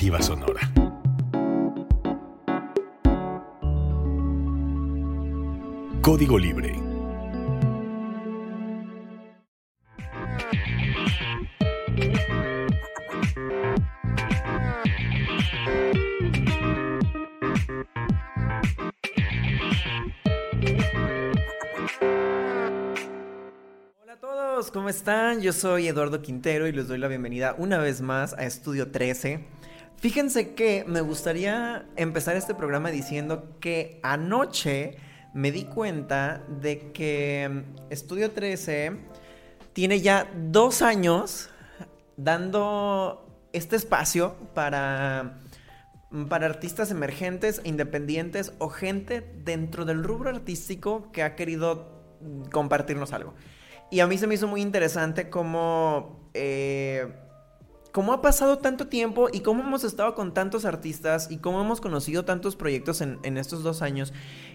Alternativa Sonora. Código Libre ¿cómo están? Yo soy Eduardo Quintero y les doy la bienvenida una vez más a Estudio 13. Fíjense que me gustaría empezar este programa diciendo que anoche me di cuenta de que Estudio 13 tiene ya dos años dando este espacio para, para artistas emergentes, independientes o gente dentro del rubro artístico que ha querido compartirnos algo. Y a mí se me hizo muy interesante cómo, eh, cómo ha pasado tanto tiempo y cómo hemos estado con tantos artistas y cómo hemos conocido tantos proyectos en, estos dos años.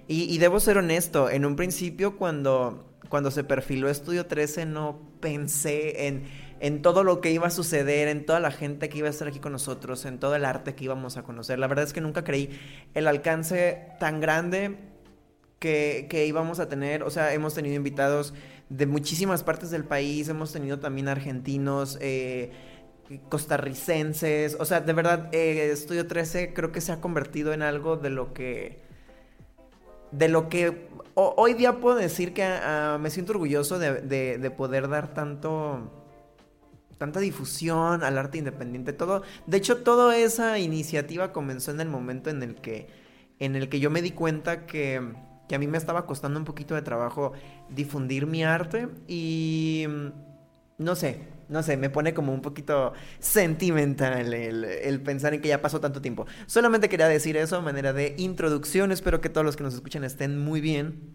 Y, debo ser honesto, en un principio cuando, cuando se perfiló Estudio 13 no pensé en, en todo lo que iba a suceder, en toda la gente que iba a estar aquí con nosotros, en todo el arte que íbamos a conocer. La verdad es que nunca creí el alcance tan grande que, que íbamos a tener. O sea, hemos tenido invitados de muchísimas partes del país, hemos tenido también argentinos, eh, costarricenses, o sea, de verdad, eh, Estudio 13 creo que se ha convertido en algo de lo que... De lo que hoy día puedo decir que ah, me siento orgulloso de, poder dar tanto tanta difusión al arte independiente, todo, de hecho toda esa iniciativa comenzó en el momento en el que en el que yo me di cuenta que que a mí me estaba costando un poquito de trabajo difundir mi arte y no sé, no sé, me pone como un poquito sentimental el, pensar en que ya pasó tanto tiempo. Solamente quería decir eso a manera de introducción, espero que todos los que nos escuchan estén muy bien.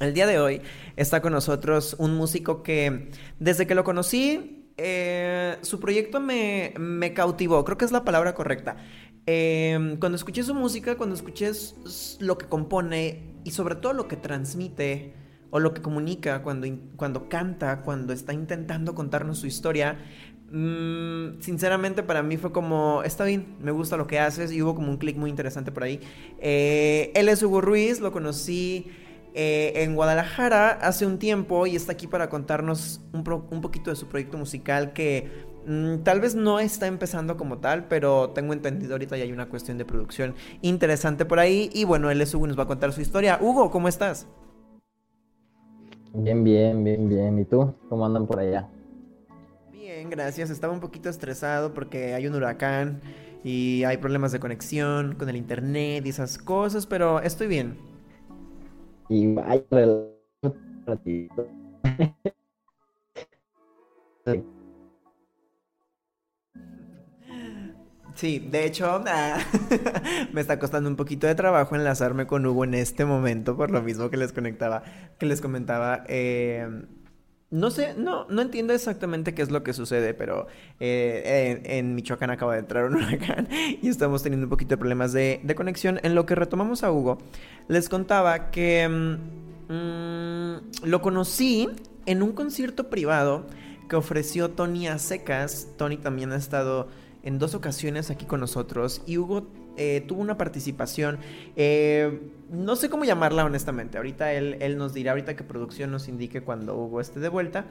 El día de hoy está con nosotros un músico que desde que lo conocí, eh, su proyecto me, cautivó, creo que es la palabra correcta. Em, cuando escuché su música, cuando escuché lo que compone y sobre todo lo que transmite o lo que comunica cuando, cuando canta, cuando está intentando contarnos su historia, mm, sinceramente para mí fue como, está bien, me gusta lo que haces y hubo como un clic muy interesante por ahí. Eh, él es Hugo Ruiz, lo conocí eh, en Guadalajara hace un tiempo y está aquí para contarnos un, poquito de su proyecto musical que Mm, tal vez no está empezando como tal, pero tengo entendido ahorita ya hay una cuestión de producción interesante por ahí. Y bueno, él es Hugo nos va a contar su historia. Hugo, ¿cómo estás? Bien, bien, bien, bien. ¿Y tú? ¿Cómo andan por allá? Bien, gracias. Estaba un poquito estresado porque hay un huracán y hay problemas de conexión con el internet y esas cosas, pero estoy bien. Y vaya ratito. Sí, de hecho, me está costando un poquito de trabajo enlazarme con Hugo en este momento, por lo mismo que les conectaba, que les comentaba. Em, no sé, no, no entiendo exactamente qué es lo que sucede, pero eh, en, Michoacán acaba de entrar un huracán y estamos teniendo un poquito de problemas de, conexión. En lo que retomamos a Hugo, les contaba que em, mm, lo conocí en un concierto privado que ofreció Tony a secas. Tony también ha estado en dos ocasiones aquí con nosotros y Hugo eh, tuvo una participación, eh, no sé cómo llamarla honestamente, ahorita él, nos dirá, ahorita que producción nos indique cuando Hugo esté de vuelta.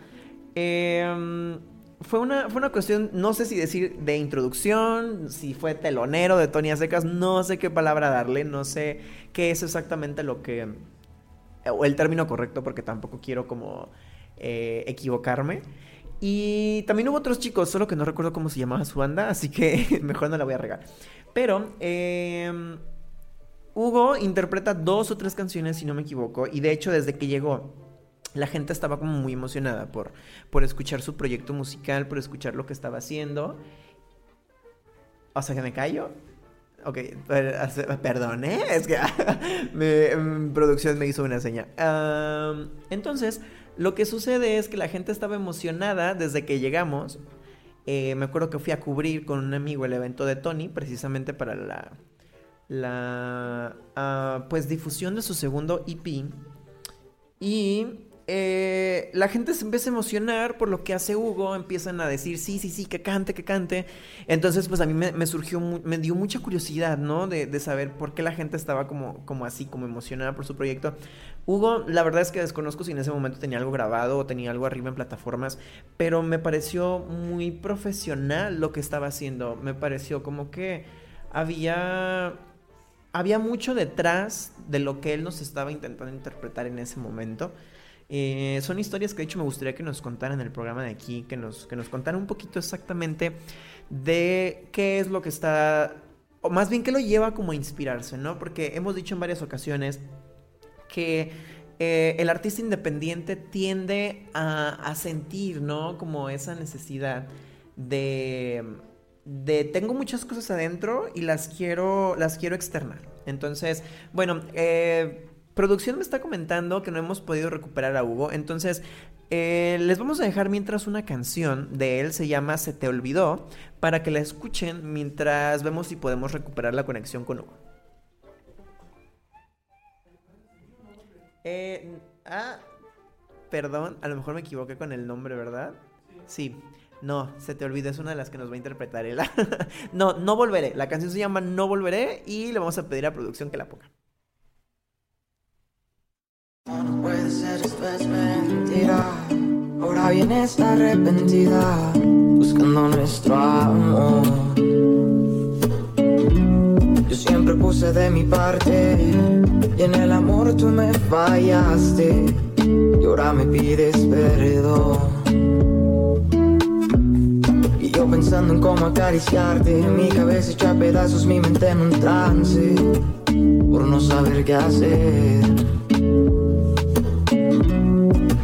Em, fue una, fue una cuestión, no sé si decir de introducción, si fue telonero de Tony Secas, no sé qué palabra darle, no sé qué es exactamente lo que, o el término correcto, porque tampoco quiero como eh, equivocarme. Y también hubo otros chicos, solo que no recuerdo cómo se llamaba su banda, así que mejor no la voy a regar. Pero em, Hugo interpreta dos o tres canciones, si no me equivoco, y de hecho desde que llegó, la gente estaba como muy emocionada por, por escuchar su proyecto musical, por escuchar lo que estaba haciendo. O sea que me callo. Ok, perdón, ¿eh? Es que mi producción me hizo una seña. entonces, lo que sucede es que la gente estaba emocionada desde que llegamos. Eh, me acuerdo que fui a cubrir con un amigo el evento de Tony, precisamente para la, la ah, pues difusión de su segundo EP. Y eh, la gente se empieza a emocionar por lo que hace Hugo, empiezan a decir, sí, sí, sí, que cante, que cante. Entonces, pues a mí me, surgió, me dio mucha curiosidad, ¿no? De, de, saber por qué la gente estaba como, como así, como emocionada por su proyecto. Hugo, la verdad es que desconozco si en ese momento tenía algo grabado o tenía algo arriba en plataformas, pero me pareció muy profesional lo que estaba haciendo. Me pareció como que había había mucho detrás de lo que él nos estaba intentando interpretar en ese momento. Eh, son historias que de hecho me gustaría que nos contaran en el programa de aquí, que nos, que nos contaran un poquito exactamente de qué es lo que está, o más bien qué lo lleva como a inspirarse, ¿no? Porque hemos dicho en varias ocasiones que eh, el artista independiente tiende a, a, sentir, ¿no? Como esa necesidad de, de tengo muchas cosas adentro y las quiero, las quiero externar. Entonces, bueno, eh, producción me está comentando que no hemos podido recuperar a Hugo. Entonces, eh, les vamos a dejar mientras una canción de él se llama Se te olvidó para que la escuchen mientras vemos si podemos recuperar la conexión con Hugo. Eh, ah, perdón, a lo mejor me equivoqué con el nombre, ¿verdad? Sí. No, se te olvidó, es una de las que nos va a interpretar él. no, no volveré. La canción se llama No volveré y le vamos a pedir a producción que la ponga. No puede ser, esto es mentira. Ahora vienes arrepentida, buscando nuestro amor. Yo siempre puse de mi parte, y en el amor tú me fallaste, y ahora me pides perdón. Y yo pensando en cómo acariciarte, mi cabeza hecha pedazos, mi mente en un trance, por no saber qué hacer.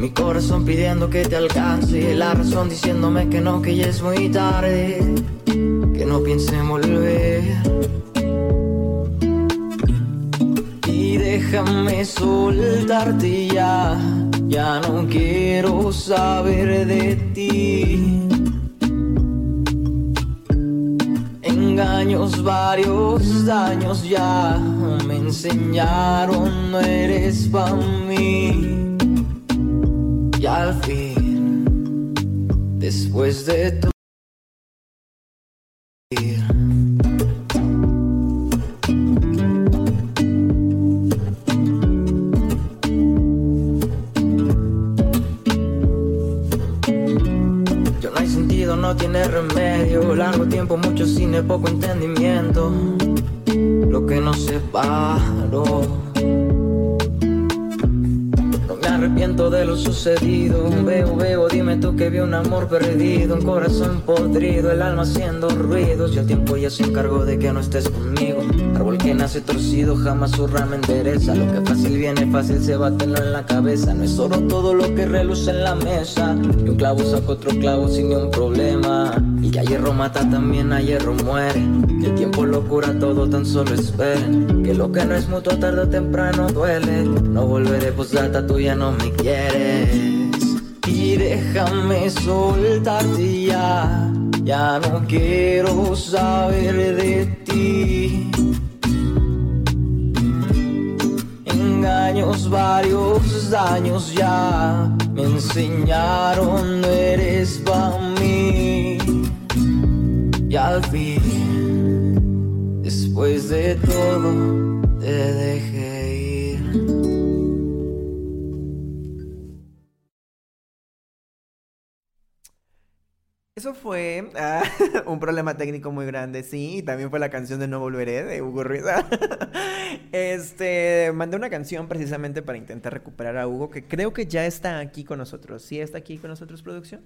Mi corazón pidiendo que te alcance, la razón diciéndome que no, que ya es muy tarde, que no piense en volver. Y déjame soltarte ya, ya no quiero saber de ti. Engaños, varios daños ya me enseñaron, no eres para mí. Y al fin, después de todo. No tiene remedio. Largo tiempo, mucho cine, poco entendimiento. Lo que no se paró lo sucedido. Veo, veo, dime tú que vi un amor perdido, un corazón podrido, el alma haciendo ruidos. Y el tiempo ya se encargó de que no estés conmigo. Árbol que nace torcido, jamás su rama endereza. Lo que fácil viene, fácil se bátelo en la cabeza. No es oro todo lo que reluce en la mesa. Y un clavo saca otro clavo sin ningún problema. Y que a hierro mata también a hierro muere. Que el tiempo lo cura todo, tan solo esperen. Que lo que no es mutuo tarde o temprano duele. No volveré, pues data tuya no me quieres y déjame soltarte ya. Ya no quiero saber de ti. Engaños, varios daños ya me enseñaron, no eres para mí. Y al fin, después de todo, te dejé. Eso fue ah, un problema técnico muy grande, sí, y también fue la canción de No Volveré de Hugo Ruiz. este, mandé una canción precisamente para intentar recuperar a Hugo, que creo que ya está aquí con nosotros. ¿Sí está aquí con nosotros, producción?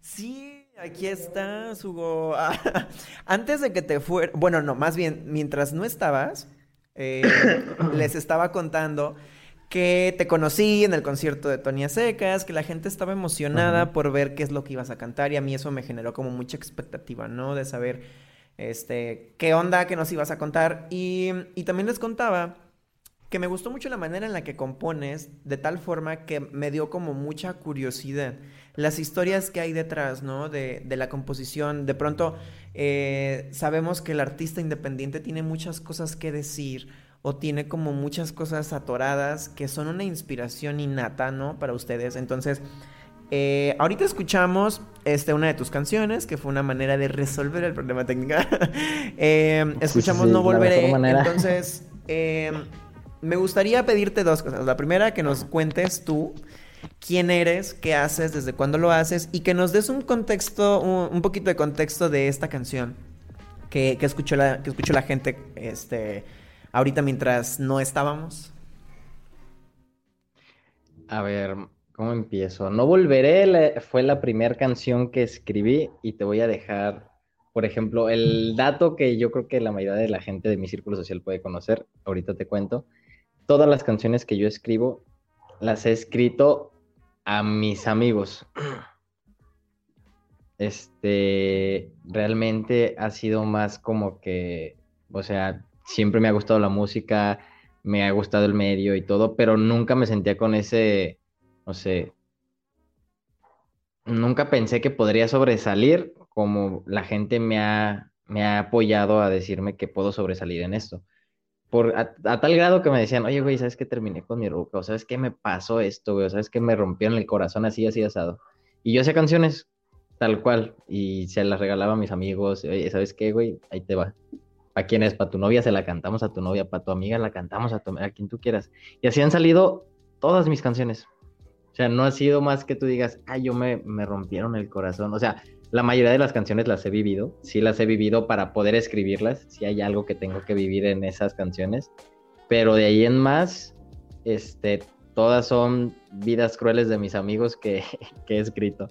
Sí, aquí estás, Hugo. Antes de que te fuera, bueno, no, más bien, mientras no estabas, eh, les estaba contando que te conocí en el concierto de Tonia Secas, que la gente estaba emocionada por ver qué es lo que ibas a cantar y a mí eso me generó como mucha expectativa, ¿no? De saber, este, qué onda que nos ibas a contar. Y, y también les contaba que me gustó mucho la manera en la que compones, de tal forma que me dio como mucha curiosidad. Las historias que hay detrás, ¿no? De, de la composición. De pronto, eh, sabemos que el artista independiente tiene muchas cosas que decir o tiene como muchas cosas atoradas que son una inspiración innata, ¿no? Para ustedes. Entonces, eh, ahorita escuchamos este, una de tus canciones, que fue una manera de resolver el problema técnico. Eh, escuchamos No Volveré. Entonces, eh, me gustaría pedirte dos cosas. La primera, que nos cuentes tú quién eres, qué haces, desde cuándo lo haces y que nos des un contexto, un, poquito de contexto de esta canción que, que, escuchó, la, que escuchó la gente este, ahorita mientras no estábamos. A ver, ¿Cómo empiezo? No volveré fue la primera canción que escribí y te voy a dejar, por ejemplo, el dato que yo creo que la mayoría de la gente de mi círculo social puede conocer, ahorita te cuento. Todas las canciones que yo escribo las he escrito a mis amigos. Este, realmente ha sido más como que, o sea, siempre me ha gustado la música, me ha gustado el medio y todo, pero nunca me sentía con ese no sé, nunca pensé que podría sobresalir como la gente me ha, me ha apoyado a decirme que puedo sobresalir en esto. Por, a, tal grado que me decían, oye, güey, ¿sabes qué terminé con mi ruca? ¿O sabes qué me pasó esto, güey? ¿O sabes qué me rompieron el corazón así, así, asado? Y yo hacía canciones tal cual y se las regalaba a mis amigos. Oye, ¿sabes qué, güey? Ahí te va. ¿A quién es? Para tu novia se la cantamos a tu novia, para tu amiga la cantamos a, tu, a quien tú quieras. Y así han salido todas mis canciones. O sea, no ha sido más que tú digas, ay, yo me, me rompieron el corazón. O sea, la mayoría de las canciones las he vivido, sí las he vivido para poder escribirlas, sí hay algo que tengo que vivir en esas canciones, pero de ahí en más, este, todas son vidas crueles de mis amigos que, que he escrito.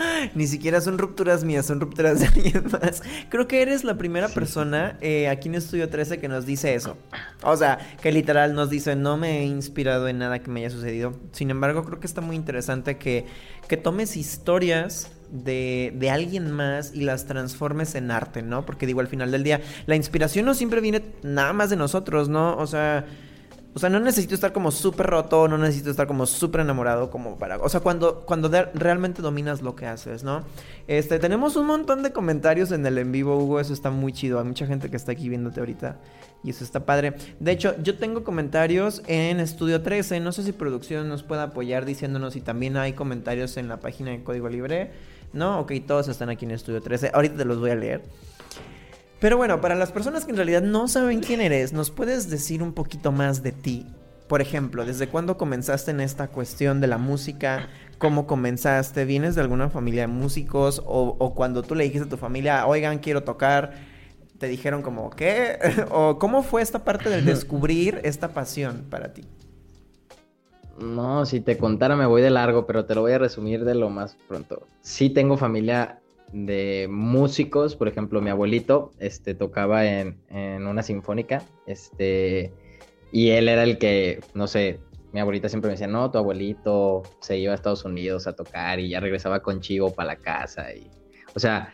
Ni siquiera son rupturas mías, son rupturas de alguien más. Creo que eres la primera persona eh, aquí en Estudio 13 que nos dice eso. O sea, que literal nos dice, no me he inspirado en nada que me haya sucedido. Sin embargo, creo que está muy interesante que, que tomes historias de, de, alguien más y las transformes en arte, ¿no? Porque digo, al final del día, la inspiración no siempre viene nada más de nosotros, ¿no? O sea... O sea, no necesito estar como súper roto, no necesito estar como súper enamorado como para... O sea, cuando, cuando realmente dominas lo que haces, ¿no? Este, tenemos un montón de comentarios en el en vivo, Hugo, eso está muy chido. Hay mucha gente que está aquí viéndote ahorita y eso está padre. De hecho, yo tengo comentarios en Estudio 13, no sé si producción nos puede apoyar diciéndonos si también hay comentarios en la página de Código Libre. No, ok, todos están aquí en Estudio 13. Ahorita te los voy a leer. Pero bueno, para las personas que en realidad no saben quién eres, ¿nos puedes decir un poquito más de ti? Por ejemplo, ¿desde cuándo comenzaste en esta cuestión de la música? ¿Cómo comenzaste? ¿Vienes de alguna familia de músicos? ¿O, cuando tú le dijiste a tu familia, oigan, quiero tocar, te dijeron como, ¿qué? ¿O cómo fue esta parte del descubrir esta pasión para ti? No, si te contara me voy de largo, pero te lo voy a resumir de lo más pronto. Sí tengo familia de músicos, por ejemplo, mi abuelito este, tocaba en, una sinfónica, este, y él era el que, no sé, mi abuelita siempre me decía, no, tu abuelito se iba a Estados Unidos a tocar y ya regresaba con Chivo para la casa, y, o sea,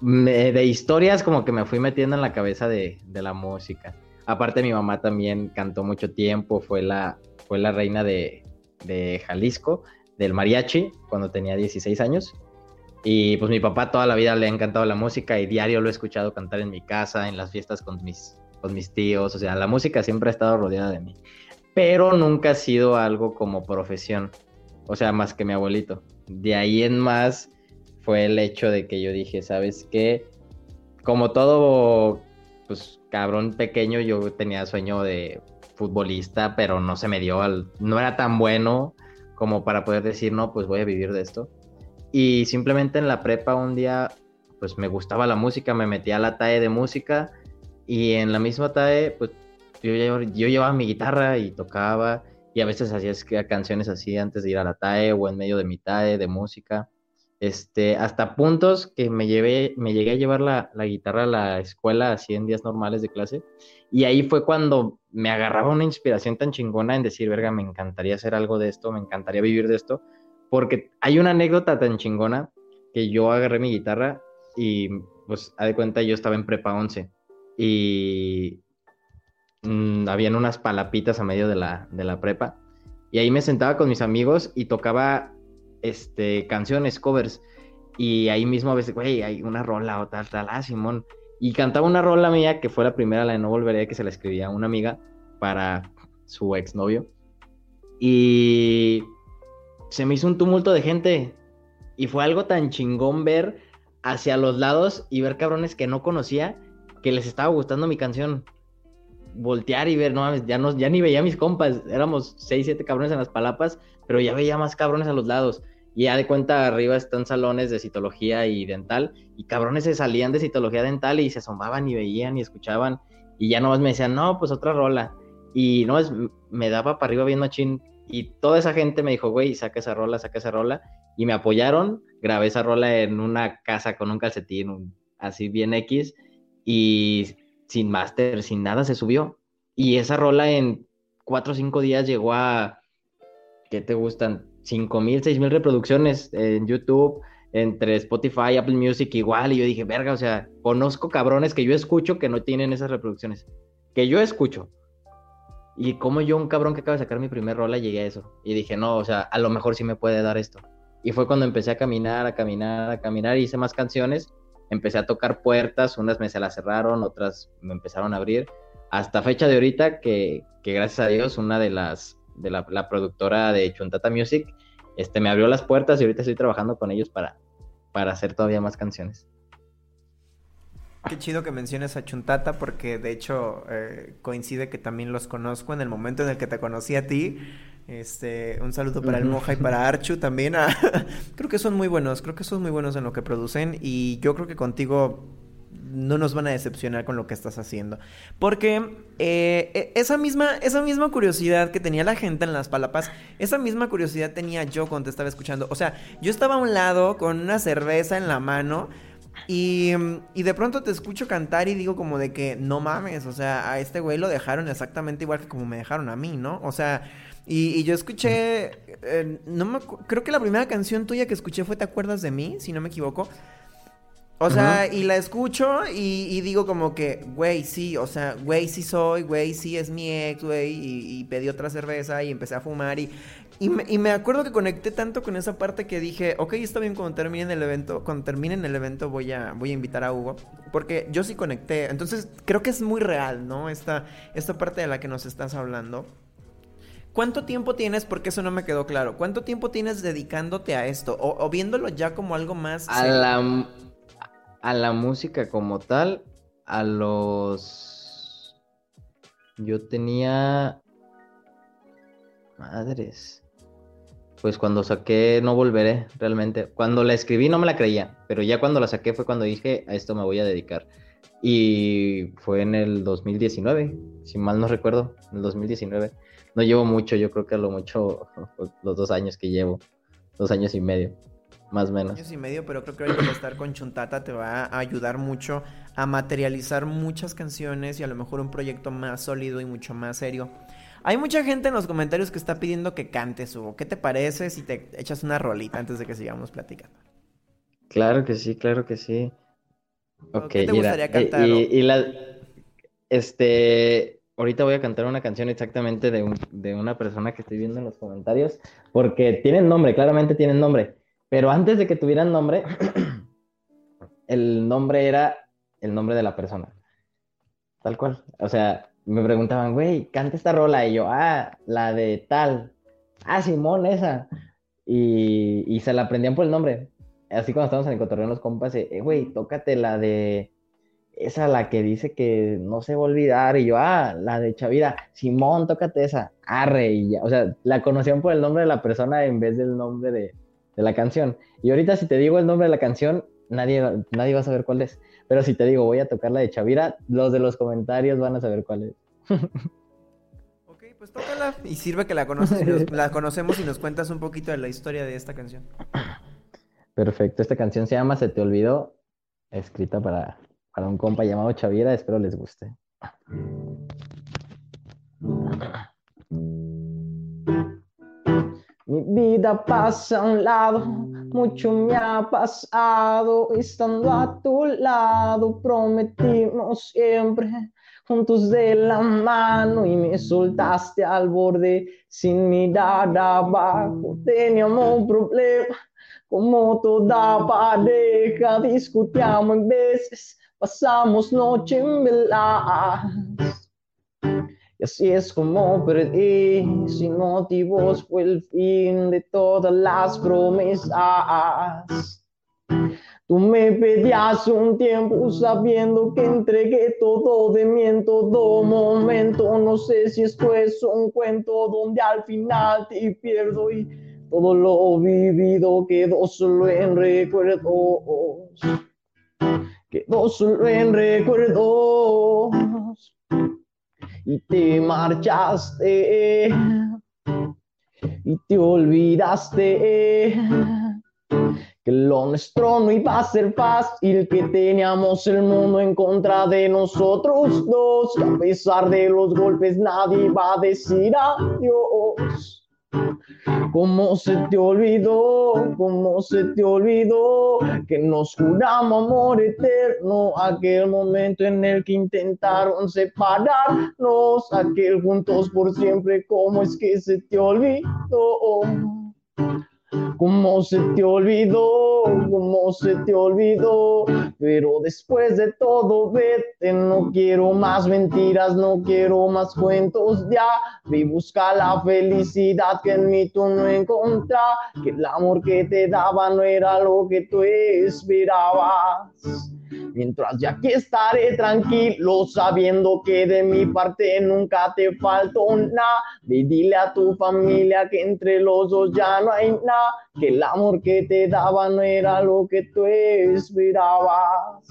de historias como que me fui metiendo en la cabeza de, la música. Aparte mi mamá también cantó mucho tiempo, fue la, fue la reina de, de Jalisco, del mariachi, cuando tenía 16 años. Y pues mi papá toda la vida le ha encantado la música y diario lo he escuchado cantar en mi casa, en las fiestas con mis, con mis tíos. O sea, la música siempre ha estado rodeada de mí. Pero nunca ha sido algo como profesión. O sea, más que mi abuelito. De ahí en más fue el hecho de que yo dije, ¿sabes qué? Como todo, pues cabrón pequeño, yo tenía sueño de futbolista, pero no se me dio al... No era tan bueno como para poder decir, no, pues voy a vivir de esto. Y simplemente en la prepa un día, pues me gustaba la música, me metí a la TAE de música y en la misma TAE, pues yo, llevaba mi guitarra y tocaba y a veces hacía canciones así antes de ir a la TAE o en medio de mi TAE de música. Este, hasta puntos que me llevé, me llegué a llevar la, la, guitarra a la escuela así en días normales de clase. Y ahí fue cuando me agarraba una inspiración tan chingona en decir, verga, me encantaría hacer algo de esto, me encantaría vivir de esto. Porque hay una anécdota tan chingona que yo agarré mi guitarra y pues a de cuenta yo estaba en prepa 11 y mmm, habían unas palapitas a medio de la, de la prepa y ahí me sentaba con mis amigos y tocaba este, canciones, covers y ahí mismo a veces, güey, hay una rola o tal, tal, ah, Simón. Y cantaba una rola mía que fue la primera, la de No Volveré, que se la escribía a una amiga para su exnovio. Y se me hizo un tumulto de gente. Y fue algo tan chingón ver hacia los lados y ver cabrones que no conocía que les estaba gustando mi canción. Voltear y ver, no ya, no, ya ni veía a mis compas. Éramos seis, siete cabrones en las palapas, pero ya veía más cabrones a los lados. Y ya de cuenta, arriba están salones de citología y dental, y cabrones se salían de citología dental y se asomaban y veían y escuchaban, y ya nomás me decían, no, pues otra rola. Y no, es, me daba para arriba viendo a Chin, y toda esa gente me dijo, güey, saca esa rola, saca esa rola, y me apoyaron, grabé esa rola en una casa con un calcetín, así bien X, y sin máster, sin nada, se subió. Y esa rola en cuatro o cinco días llegó a, ¿qué te gustan? cinco mil, seis mil reproducciones en YouTube, entre Spotify, Apple Music igual, y yo dije, verga, o sea, conozco cabrones que yo escucho que no tienen esas reproducciones, que yo escucho. Y como yo, un cabrón que acaba de sacar mi primer rola, llegué a eso. Y dije, no, o sea, a lo mejor sí me puede dar esto. Y fue cuando empecé a caminar, a caminar, a caminar, hice más canciones, empecé a tocar puertas, unas me se las cerraron, otras me empezaron a abrir, hasta fecha de ahorita que, que gracias a Dios una de las de la, productora de Chuntata Music, este, me abrió las puertas y ahorita estoy trabajando con ellos para, para hacer todavía más canciones. Qué chido que menciones a Chuntata porque de hecho eh, coincide que también los conozco en el momento en el que te conocí a ti. Este, un saludo para el Moja y para Archu también. creo que son muy buenos, creo que son muy buenos en lo que producen y yo creo que contigo no nos van a decepcionar con lo que estás haciendo. Porque eh, e, esa, misma, esa misma curiosidad que tenía la gente en las palapas, esa misma curiosidad tenía yo cuando te estaba escuchando. O sea, yo estaba a un lado con una cerveza en la mano. Y, y, de pronto te escucho cantar y digo como de que no mames, o sea, a este güey lo dejaron exactamente igual que como me dejaron a mí, ¿no? O sea, y, yo escuché, eh, no me, creo que la primera canción tuya que escuché fue ¿Te acuerdas de mí? Si no me equivoco. O sea, y la escucho y, digo como que, güey, sí, o sea, güey, sí soy, güey, sí es mi ex, güey, y, pedí otra cerveza y empecé a fumar y, y me, acuerdo que conecté tanto con esa parte que dije, ok, está bien, cuando termine el evento, cuando termine el evento voy a, voy a invitar a Hugo, porque yo sí conecté, entonces creo que es muy real, ¿no? Esta, esta parte de la que nos estás hablando. ¿Cuánto tiempo tienes? Porque eso no me quedó claro. ¿Cuánto tiempo tienes dedicándote a esto? O, viéndolo ya como algo más... A la a la música como tal, a los... Yo tenía... Madres. Pues cuando saqué No Volveré, realmente. Cuando la escribí no me la creía, pero ya cuando la saqué fue cuando dije, a esto me voy a dedicar. Y fue en el 2019, si mal no recuerdo, en el 2019. No llevo mucho, yo creo que a lo mucho los dos años que llevo, dos años y medio más o menos. Años y medio, pero creo que estar con Chuntata te va a ayudar mucho a materializar muchas canciones y a lo mejor un proyecto más sólido y mucho más serio. Hay mucha gente en los comentarios que está pidiendo que cantes, Hugo. ¿Qué te parece si te echas una rolita antes de que sigamos platicando? Claro que sí, claro que sí. ¿Qué te gustaría cantar? Y, la, este, ahorita voy a cantar una canción exactamente de, de una persona que estoy viendo en los comentarios, porque tienen nombre, claramente tienen nombre. Pero antes de que tuvieran nombre, el nombre era el nombre de la persona. Tal cual. O sea, me preguntaban, güey, canta esta rola. Y yo, ah, la de tal. Ah, Simón, esa. Y, y se la aprendían por el nombre. Así cuando estábamos en el cotorreo los compas, eh, güey, tócate la de esa la que dice que no se va a olvidar, y yo, ah, la de Chavira, Simón, tócate esa, arre, y ya, o sea, la conocían por el nombre de la persona en vez del nombre de, de la canción. Y ahorita si te digo el nombre de la canción, nadie, nadie va a saber cuál es. Pero si te digo voy a tocar la de Chavira, los de los comentarios van a saber cuál es. ok, pues tócala y sirve que la, conoces la conocemos y nos cuentas un poquito de la historia de esta canción. Perfecto, esta canción se llama Se te olvidó, escrita para, para un compa llamado Chavira, espero les guste. Mi vida pasa a un lado, mucho me ha pasado, estando a tu lado, prometimos siempre juntos de la mano y me soltaste al borde sin mirar abajo. Teníamos un problema, como toda pareja, discutíamos en veces pasamos noche en velas. Así es como perdí, sin motivos fue el fin de todas las promesas. Tú me pedías un tiempo sabiendo que entregué todo de mí en todo momento. No sé si esto es un cuento donde al final te pierdo y todo lo vivido quedó solo en recuerdos. Quedó solo en recuerdos. Y te marchaste y te olvidaste que lo nuestro no iba a ser fácil, que teníamos el mundo en contra de nosotros dos, que a pesar de los golpes nadie iba a decir adiós. ¿Cómo se te olvidó? ¿Cómo se te olvidó? Que nos juramos amor eterno. Aquel momento en el que intentaron separarnos. Aquel juntos por siempre. ¿Cómo es que se te olvidó? ¿Cómo se te olvidó? ¿Cómo se te olvidó? Pero después de todo, vete, no quiero más mentiras, no quiero más cuentos, ya vi buscar la felicidad que en mí tú no encontrás, que el amor que te daba no era lo que tú esperabas. Mientras ya aquí estaré tranquilo, sabiendo que de mi parte nunca te faltó nada. Dile a tu familia que entre los dos ya no hay nada, que el amor que te daba no era lo que tú esperabas.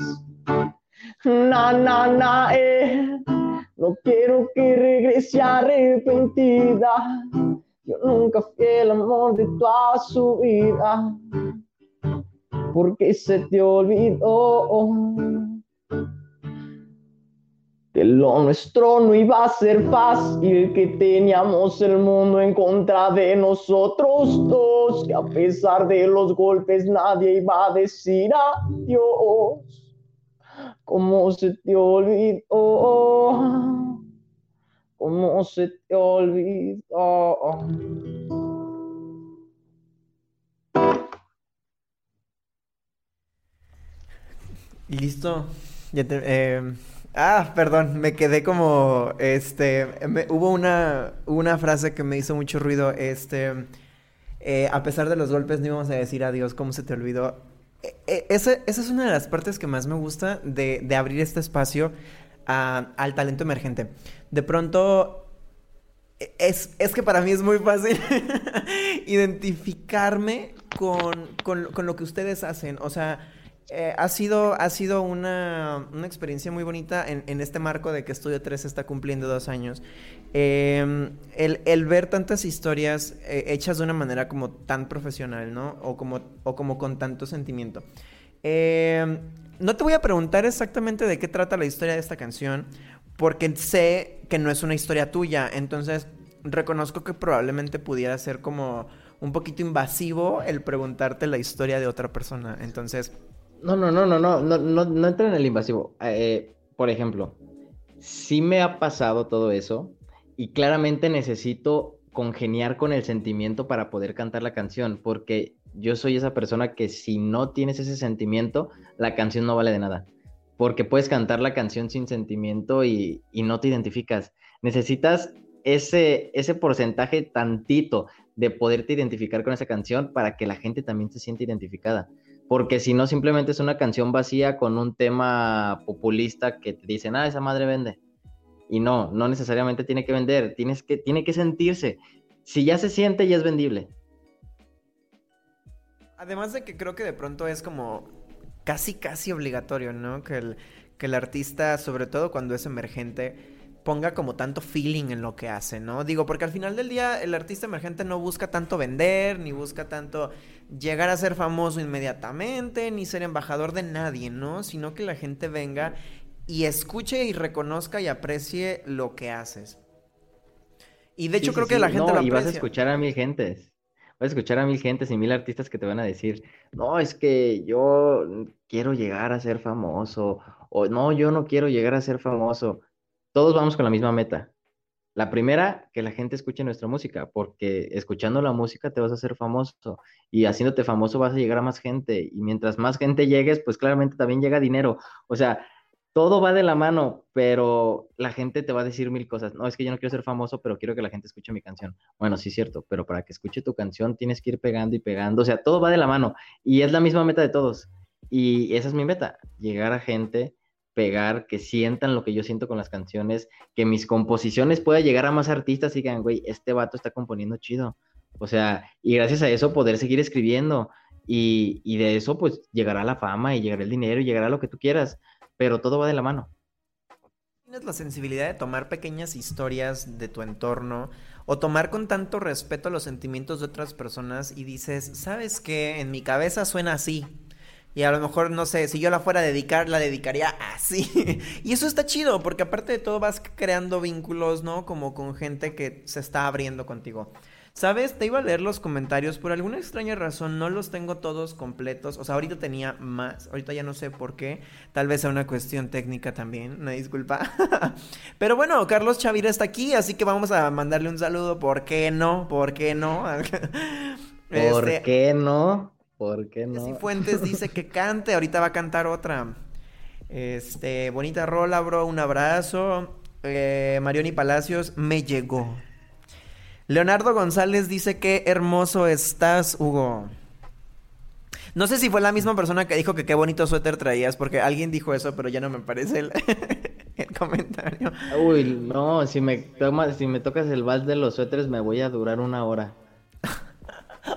Na, na, na, eh. No quiero que regrese arrepentida. Yo nunca fui el amor de toda su vida porque se te olvidó que lo nuestro no iba a ser fácil, que teníamos el mundo en contra de nosotros dos, que a pesar de los golpes nadie iba a decir adiós. ¿Cómo se te olvidó? ¿Cómo se te olvidó? Listo. Ya te, eh, ah, perdón, me quedé como, este, hubo una, una frase que me hizo mucho ruido, este, eh, a pesar de los golpes no íbamos a decir adiós, ¿cómo se te olvidó? E, e, esa, esa, es una de las partes que más me gusta de, de abrir este espacio al talento emergente. De pronto, e, es, es, que para mí es muy fácil identificarme con, con, con lo que ustedes hacen, o sea... Eh, ha sido, ha sido una, una experiencia muy bonita en, en, este marco de que Estudio 3 está cumpliendo dos años. Eh, el, el, ver tantas historias eh, hechas de una manera como tan profesional, ¿no? O como, o como con tanto sentimiento. Eh, no te voy a preguntar exactamente de qué trata la historia de esta canción, porque sé que no es una historia tuya, entonces reconozco que probablemente pudiera ser como un poquito invasivo el preguntarte la historia de otra persona. Entonces, no, no, no, no, no, no, no, no entra en el invasivo. Eh, por ejemplo, sí me ha pasado todo eso y claramente necesito congeniar con el sentimiento para poder cantar la canción, porque yo soy esa persona que si no tienes ese sentimiento, la canción no vale de nada, porque puedes cantar la canción sin sentimiento y, y no te identificas. Necesitas ese, ese porcentaje tantito de poderte identificar con esa canción para que la gente también se sienta identificada porque si no simplemente es una canción vacía con un tema populista que te dicen, ah, esa madre vende. Y no, no necesariamente tiene que vender, tienes que, tiene que sentirse. Si ya se siente, ya es vendible. Además de que creo que de pronto es como casi, casi obligatorio, ¿no? Que el, que el artista, sobre todo cuando es emergente, ponga como tanto feeling en lo que hace, ¿no? Digo, porque al final del día el artista emergente no busca tanto vender, ni busca tanto llegar a ser famoso inmediatamente, ni ser embajador de nadie, ¿no? Sino que la gente venga y escuche y reconozca y aprecie lo que haces. Y de hecho sí, creo sí, que sí. la gente no, lo y aprecia. vas a escuchar a mil gentes. Vas a escuchar a mil gentes y mil artistas que te van a decir, no, es que yo quiero llegar a ser famoso, o no, yo no quiero llegar a ser famoso. Todos vamos con la misma meta. La primera, que la gente escuche nuestra música, porque escuchando la música te vas a hacer famoso y haciéndote famoso vas a llegar a más gente y mientras más gente llegues, pues claramente también llega dinero. O sea, todo va de la mano, pero la gente te va a decir mil cosas. No, es que yo no quiero ser famoso, pero quiero que la gente escuche mi canción. Bueno, sí es cierto, pero para que escuche tu canción tienes que ir pegando y pegando. O sea, todo va de la mano y es la misma meta de todos. Y esa es mi meta, llegar a gente, pegar, que sientan lo que yo siento con las canciones, que mis composiciones puedan llegar a más artistas y digan, güey, este vato está componiendo chido. O sea, y gracias a eso poder seguir escribiendo. Y, y de eso pues llegará la fama y llegará el dinero y llegará lo que tú quieras, pero todo va de la mano. ¿Tienes la sensibilidad de tomar pequeñas historias de tu entorno o tomar con tanto respeto los sentimientos de otras personas y dices, ¿sabes qué? En mi cabeza suena así. Y a lo mejor, no sé, si yo la fuera a dedicar, la dedicaría así. y eso está chido, porque aparte de todo vas creando vínculos, ¿no? Como con gente que se está abriendo contigo. ¿Sabes? Te iba a leer los comentarios. Por alguna extraña razón no los tengo todos completos. O sea, ahorita tenía más. Ahorita ya no sé por qué. Tal vez sea una cuestión técnica también. Una disculpa. Pero bueno, Carlos Chavira está aquí. Así que vamos a mandarle un saludo. ¿Por qué no? ¿Por qué no? ¿Por este, qué no? ¿Por qué no? Si Fuentes dice que cante. Ahorita va a cantar otra. Este, bonita rola, bro. Un abrazo. Eh, Marioni Palacios, me llegó. Leonardo González dice que hermoso estás, Hugo. No sé si fue la misma persona que dijo que qué bonito suéter traías, porque alguien dijo eso, pero ya no me parece el, comentario. Uy, no, si me, si me tocas el vals de los suéteres me voy a durar una hora.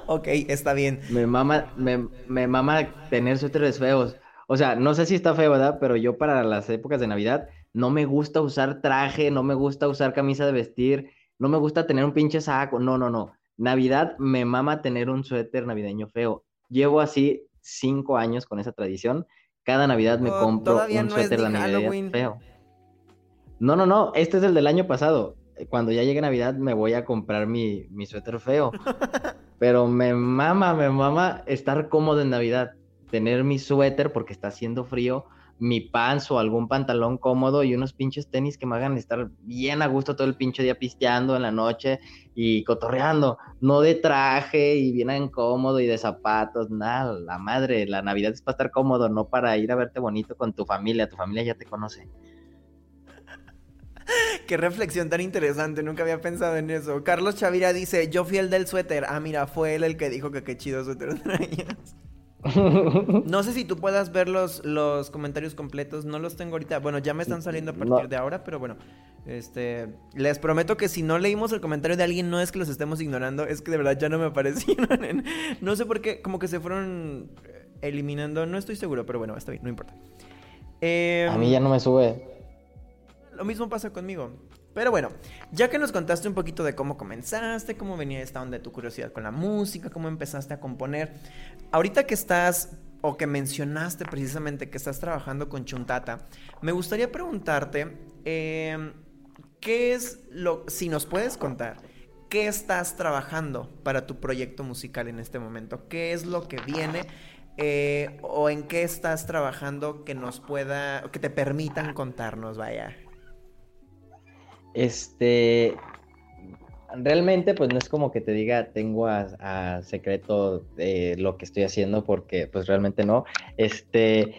Ok, está bien. Me mama, me, me mama tener suéteres feos. O sea, no sé si está feo, ¿verdad? Pero yo para las épocas de Navidad no me gusta usar traje, no me gusta usar camisa de vestir no me gusta tener un pinche saco, no, no, no. Navidad me mama tener un suéter navideño feo. Llevo así cinco años con esa tradición. Cada Navidad me compro un suéter de Navidad feo. No, no, no, este es el del año pasado. Cuando ya llegue Navidad me voy a comprar mi, mi suéter feo. Pero me mama, me mama estar cómodo en Navidad. Tener mi suéter porque está haciendo frío mi pants o algún pantalón cómodo y unos pinches tenis que me hagan estar bien a gusto todo el pinche día pisteando en la noche y cotorreando, no de traje y bien incómodo y de zapatos, nada, la madre, la Navidad es para estar cómodo, no para ir a verte bonito con tu familia, tu familia ya te conoce. Qué reflexión tan interesante, nunca había pensado en eso. Carlos Chavira dice, yo fui el del suéter. Ah, mira, fue él el que dijo que qué chido suéter traías. No sé si tú puedas ver los, los comentarios completos, no los tengo ahorita. Bueno, ya me están saliendo a partir de ahora, pero bueno, este, les prometo que si no leímos el comentario de alguien no es que los estemos ignorando, es que de verdad ya no me aparecieron. no sé por qué, como que se fueron eliminando, no estoy seguro, pero bueno, está bien, no importa. a mí ya no me sube. Lo mismo pasa conmigo. Pero bueno, ya que nos contaste un poquito de cómo comenzaste, cómo venía esta onda de tu curiosidad con la música, cómo empezaste a componer, ahorita que estás o que mencionaste precisamente que estás trabajando con Chuntata, me gustaría preguntarte, em, ¿qué es lo, si nos puedes contar, qué estás trabajando para tu proyecto musical en este momento? ¿Qué es lo que viene? Eh, o en qué estás trabajando que nos pueda, que te permitan contarnos, vaya. Este, realmente pues no es como que te diga tengo a, secreto de lo que estoy haciendo porque pues realmente no. Este,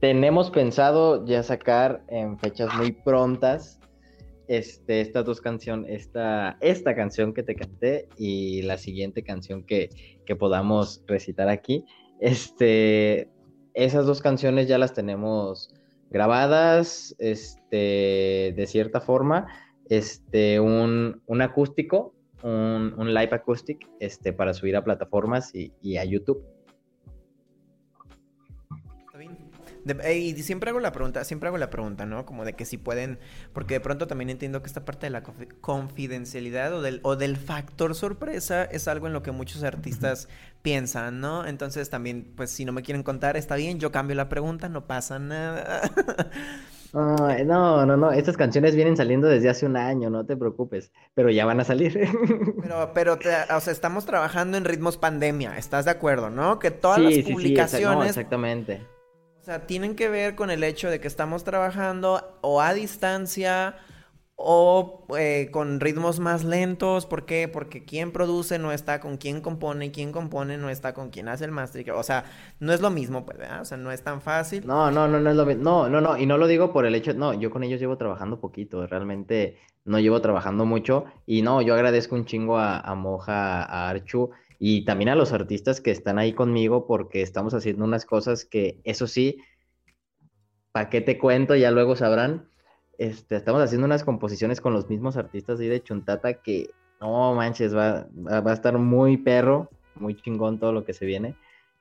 tenemos pensado ya sacar en fechas muy prontas este, estas dos canciones, esta, esta canción que te canté y la siguiente canción que, que podamos recitar aquí. Este, esas dos canciones ya las tenemos grabadas, este, de cierta forma este, un, acústico, un, live acoustic, este, para subir a plataformas y, a YouTube. y siempre hago la pregunta, siempre hago la pregunta, ¿no? Como de que si pueden, porque de pronto también entiendo que esta parte de la confidencialidad o del, o del factor sorpresa es algo en lo que muchos artistas piensan, ¿no? Entonces también, pues si no me quieren contar, está bien, yo cambio la pregunta, no pasa nada. no, no, no. Estas canciones vienen saliendo desde hace un año, no te preocupes. Pero ya van a salir. Pero, pero, o sea, estamos trabajando en ritmos pandemia. ¿Estás de acuerdo, no? Que todas las publicaciones. Sí, exactamente. O sea, tienen que ver con el hecho de que estamos trabajando o a distancia o eh, con ritmos más lentos. ¿Por qué? Porque quien produce no está con quien compone, y quien compone no está con quien hace el master. O sea, no es lo mismo, pues, ¿verdad? O sea, no es tan fácil. No, no, no, no es lo mismo. No, no, no, y no lo digo por el hecho, no, yo con ellos llevo trabajando poquito, realmente no llevo trabajando mucho. Y no, yo agradezco un chingo a, a Moja, a Archu y también a los artistas que están ahí conmigo porque estamos haciendo unas cosas que, eso sí, ¿para qué te cuento? Ya luego sabrán este, estamos haciendo unas composiciones con los mismos artistas ahí de Chuntata que, no manches, va, va, a estar muy perro, muy chingón todo lo que se viene.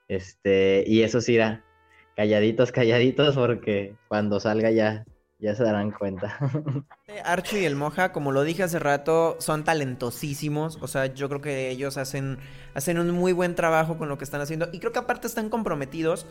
Este, y eso sí, irá calladitos, calladitos, porque cuando salga ya, ya se darán cuenta. Archie y el Moja, como lo dije hace rato, son talentosísimos. O sea, yo creo que ellos hacen, hacen un muy buen trabajo con lo que están haciendo. Y creo que aparte están comprometidos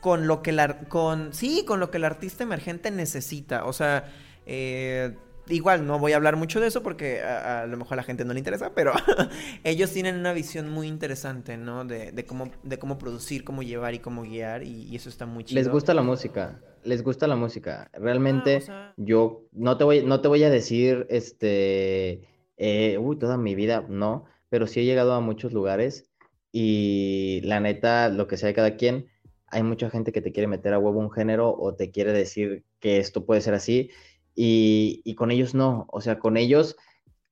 con lo que la, con, sí, con lo que el artista emergente necesita. O sea, eh, igual no voy a hablar mucho de eso porque a, lo mejor a la gente no le interesa, pero ellos tienen una visión muy interesante, ¿no? De, cómo, de cómo producir, cómo llevar y cómo guiar y, eso está muy chido. Les gusta la música, les gusta la música. Realmente ah, yo no te, voy, no te voy a decir, este, eh, uy, toda mi vida, no, pero sí he llegado a muchos lugares y la neta, lo que sea de cada quien, hay mucha gente que te quiere meter a huevo un género o te quiere decir que esto puede ser así y, con ellos no, o sea, con ellos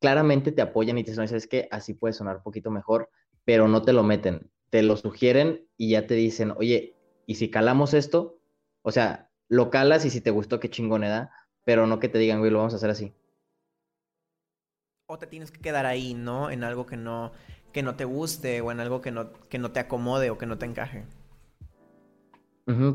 claramente te apoyan y te dicen, ¿sabes qué? Así puede sonar un poquito mejor, pero no te lo meten, te lo sugieren y ya te dicen, oye, ¿y si calamos esto? O sea, lo calas y si te gustó, qué chingoneda, pero no que te digan, güey, lo vamos a hacer así. O te tienes que quedar ahí, ¿no? En algo que no, que no te guste o en algo que no, que no te acomode o que no te encaje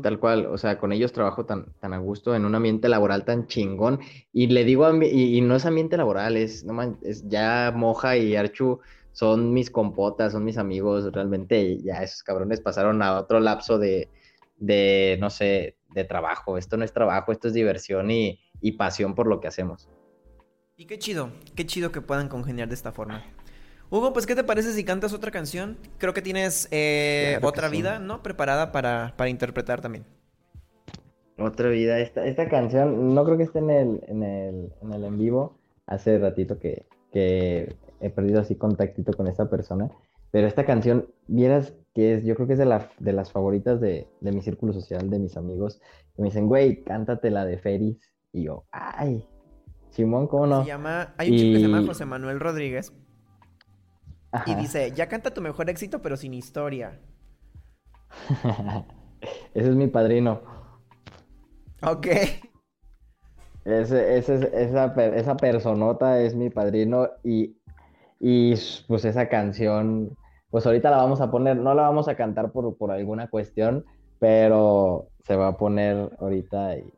tal cual, o sea, con ellos trabajo tan, tan a gusto en un ambiente laboral tan chingón. Y le digo, y, no es ambiente laboral, es, no es ya Moja y Archu son mis compotas, son mis amigos, realmente ya esos cabrones pasaron a otro lapso de, de no sé, de trabajo. Esto no es trabajo, esto es diversión y, y pasión por lo que hacemos. Y qué chido, qué chido que puedan congeniar de esta forma. Hugo, pues, ¿qué te parece si cantas otra canción? Creo que tienes eh, otra vida, ¿no? Preparada para, interpretar también. Otra vida. Esta, esta canción, no creo que esté en el en, el, en, el en vivo. Hace ratito que, he perdido así contactito con esta persona. Pero esta canción, vieras que es, yo creo que es de, la, de las favoritas de, de, mi círculo social, de mis amigos. Que me dicen, güey, cántate la de Feris. Y yo, ay, Simón, ¿cómo no? Se llama, hay un chico que se llama José Manuel Rodríguez. Y dice, ya canta tu mejor éxito, pero sin historia. ese es mi padrino. Ok. Ese, esa, esa personota es mi padrino y, y pues esa canción, pues ahorita la vamos a poner, no la vamos a cantar por, por alguna cuestión, pero se va a poner ahorita y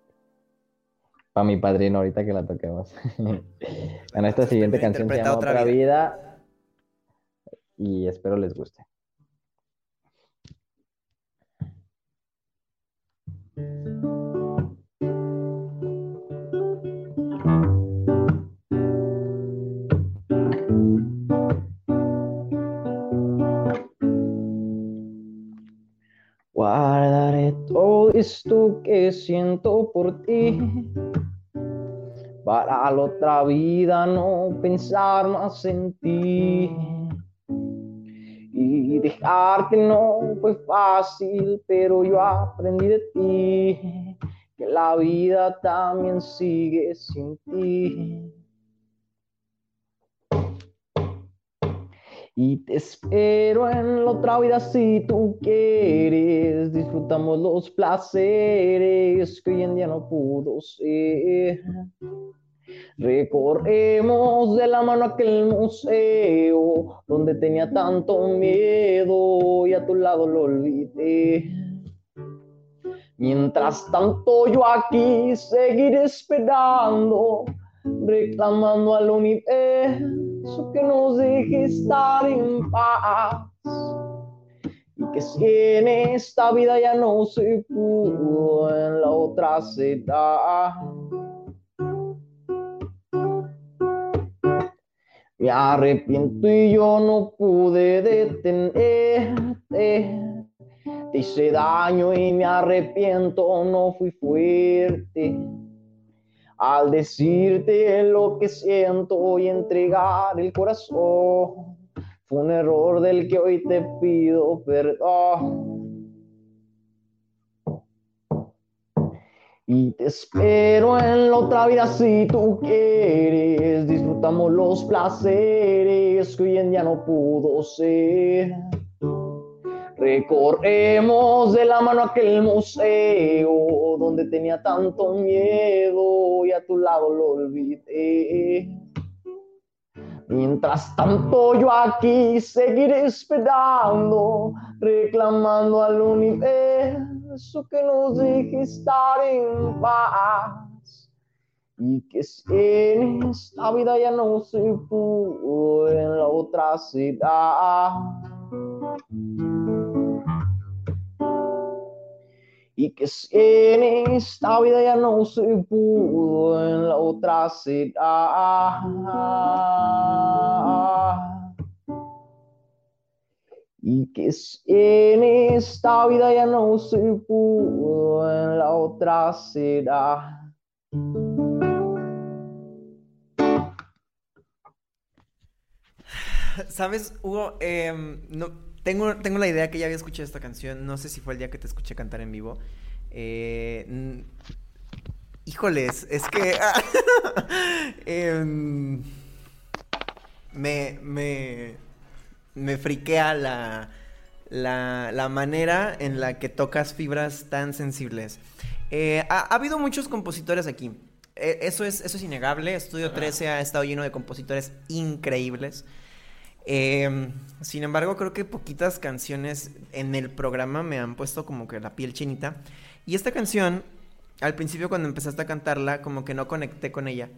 para mi padrino ahorita que la toquemos. en esta siguiente canción se llama Otra, vida y espero les guste. Guardaré todo esto que siento por ti para la otra vida no pensar más en ti dejarte no fue fácil, pero yo aprendí de ti que la vida también sigue sin ti. Y te espero en la otra vida si tú quieres. Disfrutamos los placeres que hoy en día no pudo ser. Recorremos de la mano aquel museo donde tenía tanto miedo y a tu lado lo olvidé. Mientras tanto yo aquí seguiré esperando, reclamando al universo que nos deje estar en paz. Y que si en esta vida ya no se pudo, en la otra será. Me arrepiento y yo no pude detenerte. Te hice daño y me arrepiento, no fui fuerte. al decirte lo que siento y entregar el corazón. Fue un error del que hoy te pido perdón. Y te espero en la otra vida si tú quieres. Disfrutamos los placeres que hoy en día no pudo ser. Recorremos de la mano aquel museo donde tenía tanto miedo y a tu lado lo olvidé. Mientras tanto yo aquí seguiré esperando, reclamando al universo que nos deje estar en paz. Y que si en esta vida ya no se pudo, en la otra será. Y que si en esta vida ya no se pudo, en la otra será. Y que si en esta vida ya no se pudo, en la otra será. ¿Sabes, Hugo? Em, no, tengo, tengo la idea que ya había escuchado esta canción. No sé si fue el día que te escuché cantar en vivo. Eh, híjoles, es que... Em, me, me, me friquea la, la, la, manera en la que tocas fibras tan sensibles. Eh, ha, ha, habido muchos compositores aquí. Eh, eso, es, eso es innegable. Estudio 13 ha estado lleno de compositores increíbles. Eh, sin embargo, creo que poquitas canciones en el programa me han puesto como que la piel chinita. Y esta canción, al principio cuando empezaste a cantarla, como que no conecté con ella.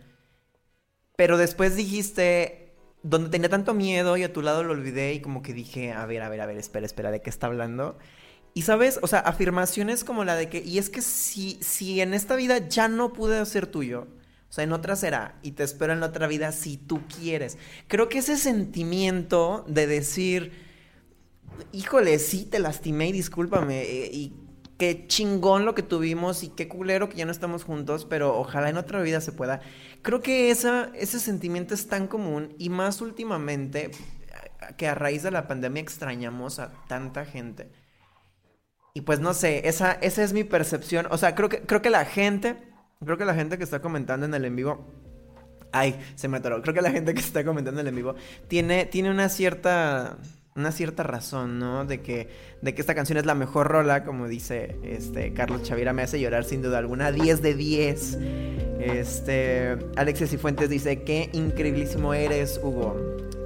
Pero después dijiste, donde tenía tanto miedo y a tu lado lo olvidé y como que dije, a ver, a ver, a ver, espera, espera, ¿de qué está hablando? Y sabes, o sea, afirmaciones como la de que, y es que si, si en esta vida ya no pude ser tuyo, o sea, en otra será, y te espero en la otra vida si tú quieres. Creo que ese sentimiento de decir, híjole, sí te lastimé y discúlpame, eh, y qué chingón lo que tuvimos y qué culero que ya no estamos juntos, pero ojalá en otra vida se pueda. Creo que esa, ese sentimiento es tan común y más últimamente que a raíz de la pandemia extrañamos a tanta gente. Y pues no sé, esa, esa es mi percepción. O sea, creo que, creo que la gente, creo que la gente que está comentando en el en vivo, ay, se me atoró. Creo que la gente que está comentando en el en vivo tiene, tiene una cierta, una cierta razón, ¿no? De que, de que esta canción es la mejor rola, como dice este Carlos Chavira, me hace llorar sin duda alguna. 10 de 10. Este, Alexis Cifuentes dice, qué increíblísimo eres, Hugo.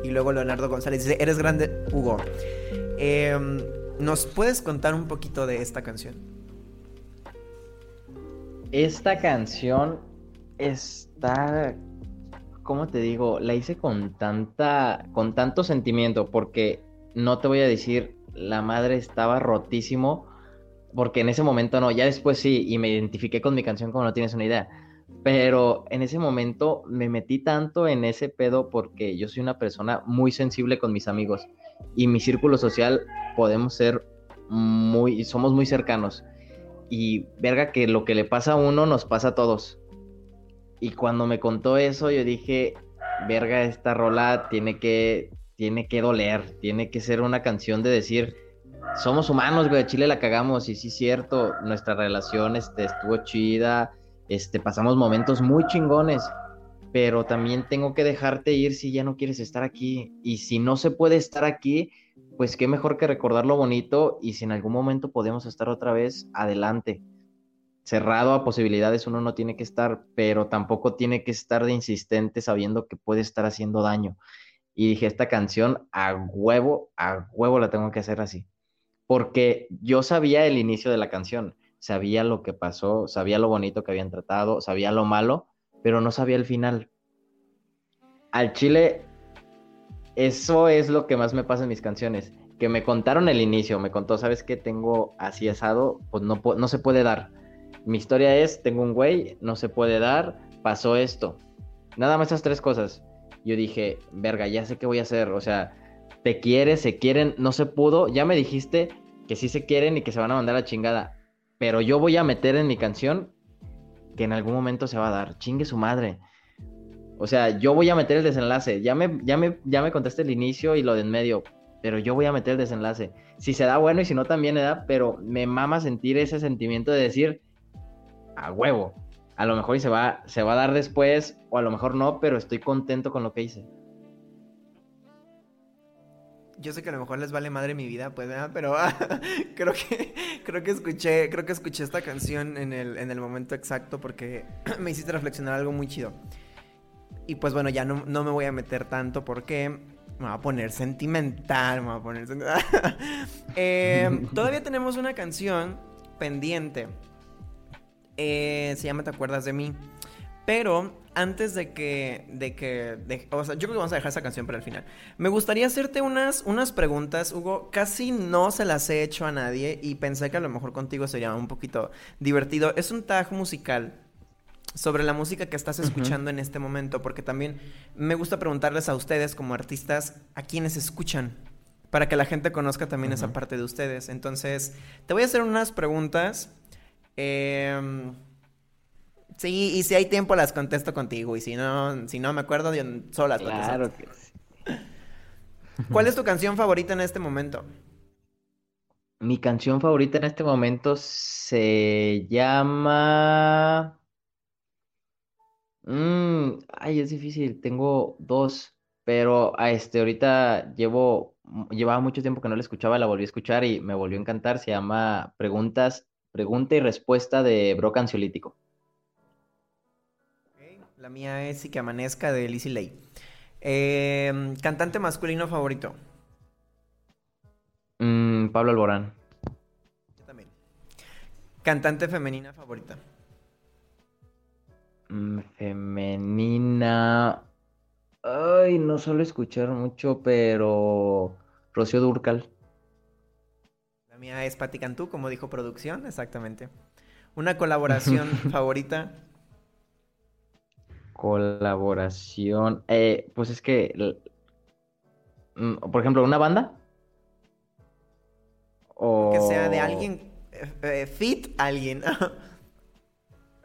Y luego Leonardo González dice, eres grande, Hugo. Eh, ¿Nos puedes contar un poquito de esta canción? Esta canción está, ¿cómo te digo? La hice con tanta, con tanto sentimiento, porque no te voy a decir, la madre estaba rotísimo, porque en ese momento no, ya después sí, y me identifiqué con mi canción como no tienes una idea. Pero en ese momento me metí tanto en ese pedo porque yo soy una persona muy sensible con mis amigos y mi círculo social podemos ser muy, somos muy cercanos. Y verga que lo que le pasa a uno nos pasa a todos. Y cuando me contó eso, yo dije, verga, esta rola tiene que, tiene que doler, tiene que ser una canción de decir, somos humanos, güey, Chile la cagamos, y sí cierto, nuestra relación este, estuvo chida, este, pasamos momentos muy chingones, pero también tengo que dejarte ir si ya no quieres estar aquí. Y si no se puede estar aquí, pues qué mejor que recordar lo bonito y si en algún momento podemos estar otra vez, adelante. Cerrado a posibilidades uno no tiene que estar, pero tampoco tiene que estar de insistente sabiendo que puede estar haciendo daño. Y dije, esta canción a huevo, a huevo la tengo que hacer así. Porque yo sabía el inicio de la canción, sabía lo que pasó, sabía lo bonito que habían tratado, sabía lo malo, pero no sabía el final. Al chile, eso es lo que más me pasa en mis canciones. Que me contaron el inicio, me contó, ¿sabes qué? Tengo así asado, pues no, no se puede dar. Mi historia es, tengo un güey, no se puede dar, pasó esto. Nada más esas tres cosas. Yo dije, verga, ya sé qué voy a hacer. O sea, te quieres, se quieren, no se pudo. Ya me dijiste que sí se quieren y que se van a mandar a chingada. Pero yo voy a meter en mi canción que en algún momento se va a dar. Chingue su madre. O sea, yo voy a meter el desenlace. Ya me, ya me, ya me contaste el inicio y lo de en medio, pero yo voy a meter el desenlace. Si se da bueno y si no también me da, pero me mama sentir ese sentimiento de decir a huevo. A lo mejor y se va, se va a dar después, o a lo mejor no, pero estoy contento con lo que hice. Yo sé que a lo mejor les vale madre mi vida, pues, pero creo que creo que escuché, creo que escuché esta canción en el, en el momento exacto porque me hiciste reflexionar algo muy chido. Y pues bueno, ya no, no me voy a meter tanto porque me voy a poner sentimental, me voy a poner sentimental. eh, todavía tenemos una canción pendiente. Eh, se llama Te acuerdas de mí. Pero antes de que, de que, o sea, yo creo que vamos a dejar esa canción para el final. Me gustaría hacerte unas, unas preguntas, Hugo. Casi no se las he hecho a nadie y pensé que a lo mejor contigo sería un poquito divertido. Es un tag musical sobre la música que estás escuchando en este momento, porque también me gusta preguntarles a ustedes como artistas a quienes escuchan, para que la gente conozca también esa parte de ustedes. Entonces, te voy a hacer unas preguntas. Eh, sí, y si hay tiempo las contesto contigo, y si no, si no me acuerdo, yo solo las Claro que sí. ¿Cuál es tu canción favorita en este momento? Mi canción favorita en este momento se llama... Mm, ay, es difícil, tengo dos, pero a este ahorita llevo, llevaba mucho tiempo que no la escuchaba, la volví a escuchar y me volvió a encantar, se llama Preguntas, Pregunta y Respuesta de Brock Ansiolítico. Ok, La mía es Y que amanezca de Lizzy Lay. Eh, cantante masculino favorito. Mm, Pablo Alborán, Yo también. Cantante femenina favorita. Mm, femenina, ay, no suelo escuchar mucho, pero Rocío Dúrcal. La mía es Patti Cantú, como dijo producción, exactamente. Una colaboración favorita. Colaboración. eh, pues es que, mm, por ejemplo, una banda. O Que sea de alguien. eh, eh, fit alguien.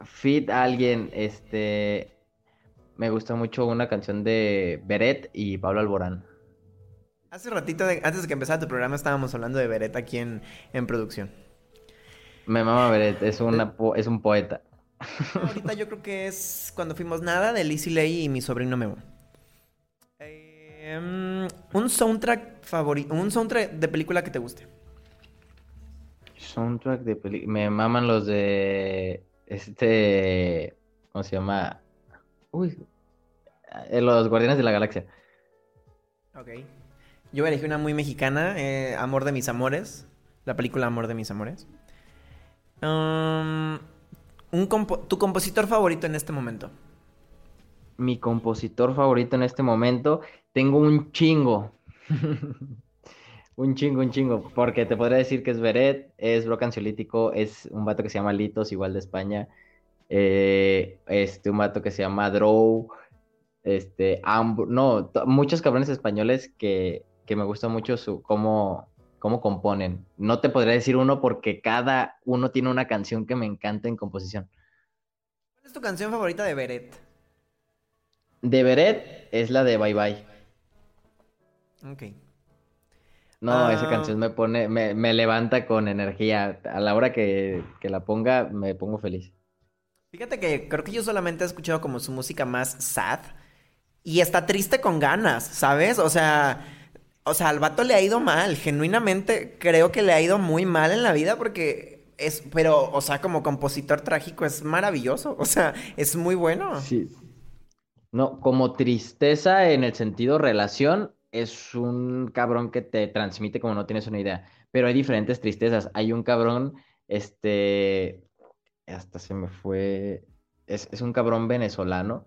Fit alguien, este. Me gusta mucho una canción de Beret y Pablo Alborán. Hace ratito, de- antes de que empezara tu programa, estábamos hablando de Beret aquí en, en producción. Me mama Beret, es una po- es un poeta. Ahorita yo creo que es cuando fuimos nada de Lizzy Lay y mi sobrino Memo. Eh, un soundtrack favorito, un soundtrack de película que te guste. Soundtrack de peli... Me maman los de este, ¿cómo se llama? Uy, eh, los Guardianes de la Galaxia. Ok. Yo elegir una muy mexicana, eh, Amor de mis amores. La película Amor de mis amores. Um, un compo- tu compositor favorito en este momento. Mi compositor favorito en este momento, tengo un chingo. Un chingo, un chingo. Porque te podría decir que es Beret, es Ansiolítico, es un vato que se llama Litos, igual de España. eh, este, un vato que se llama Drow. Este, Ambr- no, muchos cabrones españoles que, que me gusta mucho su cómo, cómo componen. No te podría decir uno porque cada uno tiene una canción que me encanta en composición. ¿Cuál es tu canción favorita de Beret? De Beret es la de Bye Bye. Ok. No, esa Ah. canción me pone, me, me levanta con energía. A la hora que, que la ponga, me pongo feliz. Fíjate que creo que yo solamente he escuchado como su música más sad y está triste con ganas, ¿sabes? O sea, o sea, al vato le ha ido mal, genuinamente creo que le ha ido muy mal en la vida porque es, pero, o sea, como compositor trágico es maravilloso, o sea, es muy bueno. Sí. No, como tristeza en el sentido relación, es un cabrón que te transmite como no tienes una idea. Pero hay diferentes tristezas. Hay un cabrón, este, hasta se me fue, es, es un cabrón venezolano,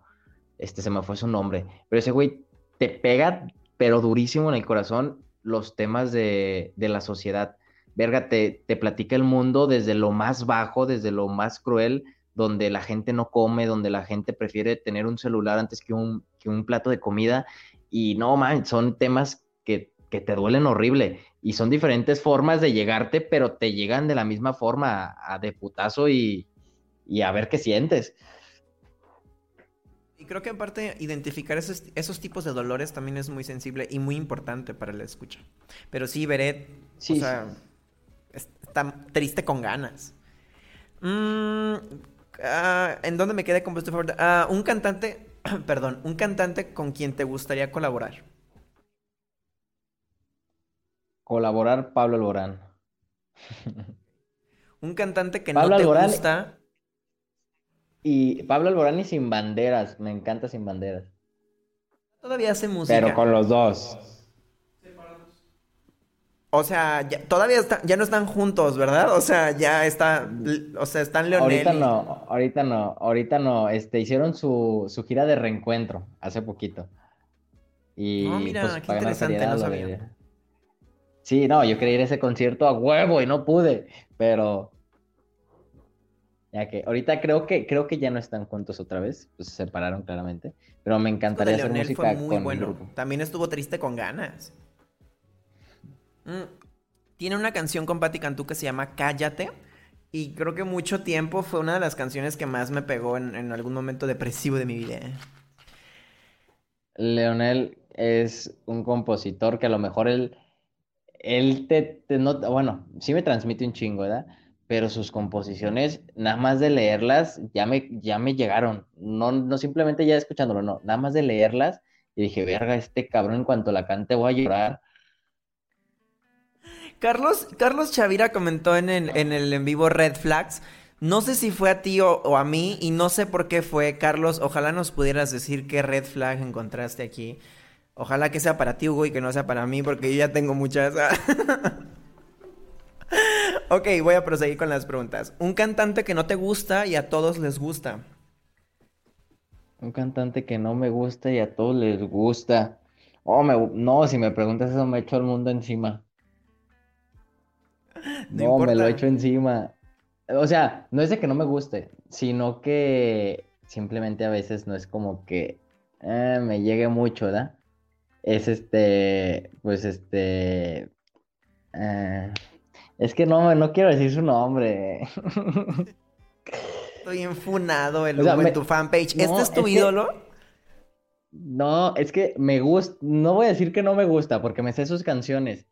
este, se me fue su nombre. Pero ese güey te pega, pero durísimo en el corazón, los temas de, de la sociedad. Verga, te, te platica el mundo desde lo más bajo, desde lo más cruel donde la gente no come, donde la gente prefiere tener un celular antes que un, que un plato de comida. Y no, man, son temas que, que te duelen horrible. Y son diferentes formas de llegarte, pero te llegan de la misma forma, a, a de putazo y, y a ver qué sientes. Y creo que aparte identificar esos, esos tipos de dolores también es muy sensible y muy importante para la escucha. Pero sí, Beret, Sí, o sí. sea, está triste con ganas. Mm, ah, ¿En dónde me quedé con favorito? Ah, un cantante, perdón, un cantante con quien te gustaría colaborar. Colaborar Pablo Alborán. Un cantante que Pablo no te Alborán- gusta. Y Pablo Alborán y Sin Banderas, me encanta Sin Banderas. Todavía hace música. Pero con los dos. O sea, ya- todavía está- ya no están juntos, ¿verdad? O sea, ya está, o sea, están Leonel Ahorita y- no, ahorita no, ahorita no. Este, hicieron su, su gira de reencuentro hace poquito. Y Ah, mira, pues qué para interesante, no sabía. de- Sí, no, yo quería ir a ese concierto a huevo y no pude, pero ya que ahorita creo que creo que ya no están juntos otra vez, pues se separaron claramente, pero me encantaría hacer música fue muy con bueno. grupo. También estuvo triste con ganas. Tiene una canción con Patti Cantú que se llama Cállate. Y creo que mucho tiempo fue una de las canciones que más me pegó en, en algún momento depresivo de mi vida. Leonel es un compositor que a lo mejor él, él te, te no, bueno, sí me transmite un chingo, ¿verdad? Pero sus composiciones, nada más de leerlas, ya me, ya me llegaron. No, no simplemente ya escuchándolo, no, nada más de leerlas. Y dije, verga, este cabrón en cuanto la cante voy a llorar. Carlos, Carlos Chavira comentó en el, en vivo Red Flags. No sé si fue a ti o, o a mí y no sé por qué fue. Carlos, ojalá nos pudieras decir qué red flag encontraste aquí. Ojalá que sea para ti, Hugo, y que no sea para mí, porque yo ya tengo muchas. ok, voy a proseguir con las preguntas. Un cantante que no te gusta y a todos les gusta. Un cantante que no me gusta y a todos les gusta. Oh, me, no, si me preguntas eso, me echo el mundo encima. No me lo echo encima. O sea, no es de que no me guste, sino que simplemente a veces no es como que eh, me llegue mucho, ¿verdad? Es este, pues este, eh, es que no, no quiero decir su nombre. Estoy enfunado el O sea, Hugo me- en tu fanpage. no, ¿Este es tu es que- ídolo? No, es que me gusta, no voy a decir que no me gusta porque me sé sus canciones,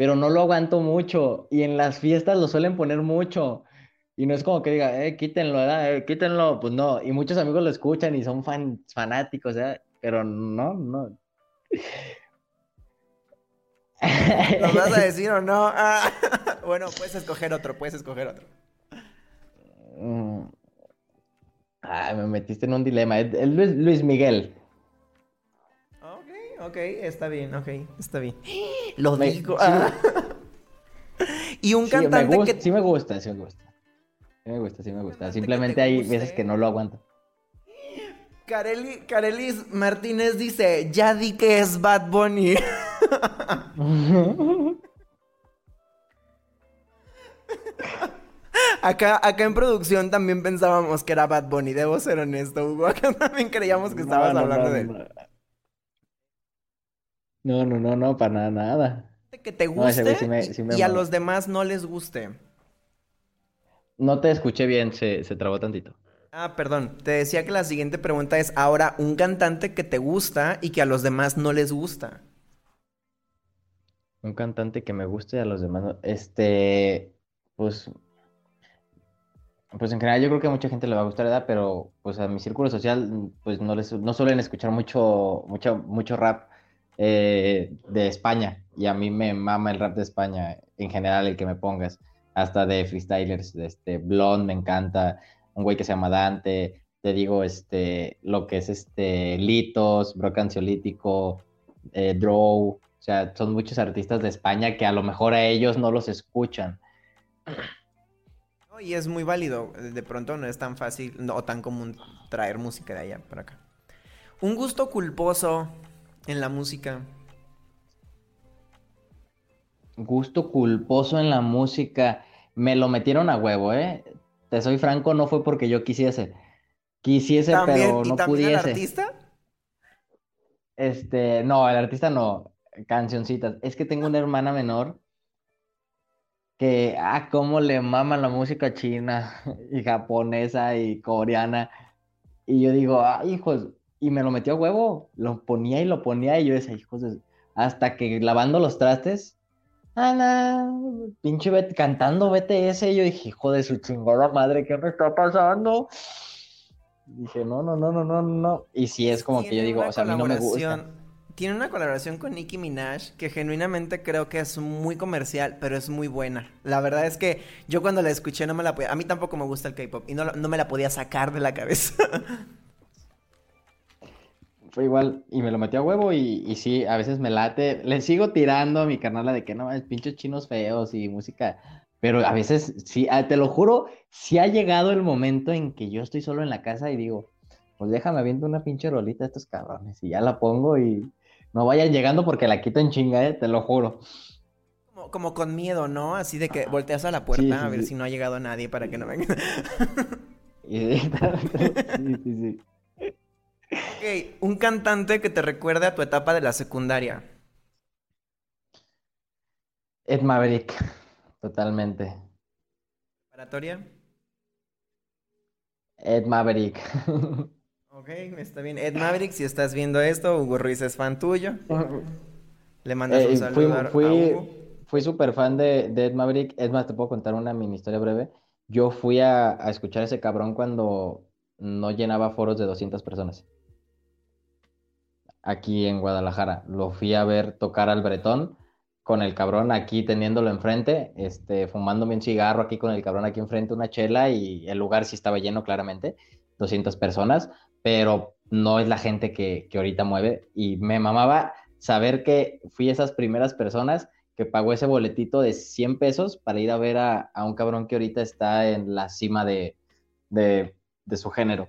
pero no lo aguanto mucho y en las fiestas lo suelen poner mucho y no es como que diga, eh, quítenlo, ¿verdad? Eh, quítenlo, pues no, y muchos amigos lo escuchan y son fan, fanáticos, ¿verdad? Pero no, no. ¿Lo vas a decir o no? Ah, bueno, puedes escoger otro, puedes escoger otro. Ay, me metiste en un dilema. Es Luis, Luis Miguel. Ok, está bien, ok, está bien. Lo Me- digo. sí, ah. Y un Sí, cantante gusta, que... sí me gusta, sí me gusta. Sí me gusta, sí me gusta. Simplemente te hay guste. veces que no lo aguanto. Careli, Carelis Martínez dice, ya di que es Bad Bunny. Acá, acá en producción también pensábamos que era Bad Bunny, debo ser honesto, Hugo. Acá también creíamos que estabas No, no, hablando no, de él. No. No, no, no, para nada, nada. Que te guste güey sí me- y- sí me y a los demás no les guste. No te escuché bien, se, se trabó tantito. Ah, perdón. Te decía que la siguiente pregunta es ahora un cantante que te gusta y que a los demás no les gusta. Un cantante que me guste y a los demás no. Este, pues, pues en general yo creo que a mucha gente le va a gustar, ¿verdad? Pero pues a mi círculo social, pues no les, no suelen escuchar mucho, mucho, mucho rap eh, de España. Y a mí me mama el rap de España, en general, el que me pongas. Hasta de freestylers, de este, Blonde me encanta, un güey que se llama Dante, te digo, este, lo que es este, Litos, Brock Ansiolítico, eh, Drow, o sea, son muchos artistas de España que a lo mejor a ellos no los escuchan. Y es muy válido. De pronto no es tan fácil no, o tan común traer música de allá para acá. Un gusto culposo en la música. Gusto culposo en la música, me lo metieron a huevo, ¿eh? Te soy franco, no fue porque yo quisiese. Quisiese, ¿También, pero ¿Y no el pudiese. artista? Este, no, el artista no, cancioncitas. Es que tengo una hermana menor que, ah, cómo le maman la música china y japonesa y coreana. Y yo digo, ah, hijos, y me lo metió a huevo, lo ponía y lo ponía y yo decía, hijos, hasta que lavando los trastes, Ana, pinche cantando BTS, y yo dije, hijo de su chingada madre, ¿qué me está pasando? Dije, no, no, no, no, no, no. Y sí es como que yo digo, o sea, a mí no me gusta. Tiene una colaboración con Nicki Minaj que genuinamente creo que es muy comercial, pero es muy buena. La verdad es que yo cuando la escuché no me la podía... A mí tampoco me gusta el K-pop y no, no me la podía sacar de la cabeza. Fue igual, y me lo metí a huevo y, y sí, a veces me late. Le sigo tirando a mi canal de que no, es pinches chinos feos y música pero a veces, sí, ah, te lo juro, sí ha llegado el momento en que yo estoy solo en la casa y digo, pues déjame viendo una pinche rolita de estos cabrones y ya la pongo y no vayan llegando porque la quito en chinga, eh, te lo juro. Como, con miedo, ¿no? Así de que volteas a la puerta a ver si no ha llegado nadie para que no venga. sí, sí, sí. Ok, un cantante que te recuerde a tu etapa de la secundaria. Ed Maverick. Totalmente. ¿Preparatoria? Ed Maverick. ok, está bien. Ed Maverick, si estás viendo esto, Hugo Ruiz es fan tuyo. Le mandas un eh, saludo fui, a Hugo. Fui súper fan de, Ed Maverick. Es más, te puedo contar una mini historia breve. Yo fui a, a escuchar a ese cabrón cuando no llenaba foros de 200 personas. Aquí en Guadalajara. Lo fui a ver tocar al Bretón con el cabrón aquí teniéndolo enfrente, este, fumándome un cigarro aquí con el cabrón aquí enfrente, una chela y el lugar sí estaba lleno claramente, 200 personas, pero no es la gente que, que ahorita mueve y me mamaba saber que fui esas primeras personas que pagó ese boletito de 100 pesos para ir a ver a, a un cabrón que ahorita está en la cima de, de, de su género.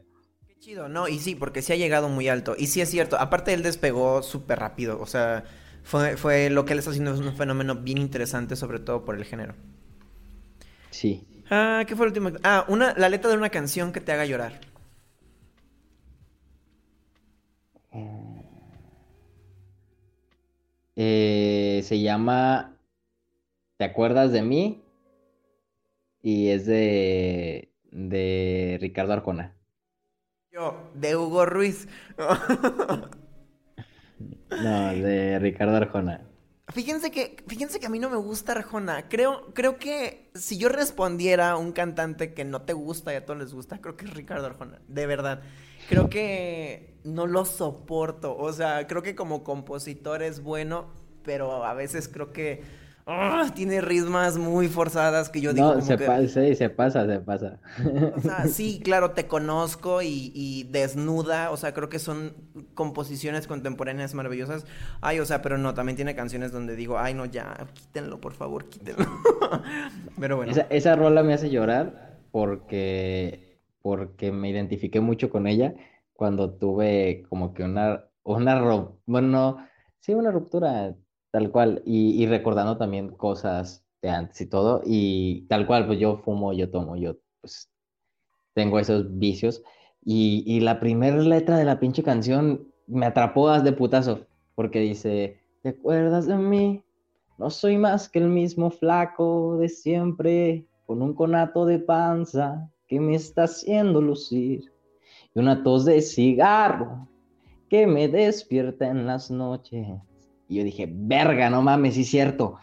Chido, ¿no? Y sí, porque sí ha llegado muy alto. Y sí es cierto, aparte él despegó súper rápido, o sea, fue, fue lo que él está haciendo es un fenómeno bien interesante, sobre todo por el género. Sí. Ah, ¿qué fue el último? Ah, una, la letra de una canción que te haga llorar. Eh, se llama ¿Te acuerdas de mí? Y es de, de Ricardo Arjona. Yo, de Hugo Ruiz. No, de Ricardo Arjona. Fíjense que, fíjense que a mí no me gusta Arjona. Creo, creo que si yo respondiera a un cantante que no te gusta y a todos les gusta, creo que es Ricardo Arjona. De verdad. Creo que no lo soporto. O sea, creo que como compositor es bueno, pero a veces creo que ¡Ah! tiene ritmas muy forzadas que yo digo. No, se, pasa, sí, se pasa, se pasa. O sea, sí, claro, te conozco y, desnuda. O sea, creo que son composiciones contemporáneas maravillosas. Ay, o sea, pero no, también tiene canciones donde digo, ay, no, ya, quítenlo, por favor, quítenlo. pero bueno. Esa, esa rola me hace llorar porque, porque me identifiqué mucho con ella cuando tuve como que una, una, bueno, sí, una ruptura Tal cual, y, recordando también cosas de antes y todo, y tal cual, pues yo fumo, yo tomo, yo pues tengo esos vicios, y, la primera letra de la pinche canción me atrapó de putazo, porque dice, ¿te acuerdas de mí? No soy más que el mismo flaco de siempre, con un conato de panza que me está haciendo lucir, y una tos de cigarro que me despierta en las noches y yo dije, verga, no mames, sí es cierto.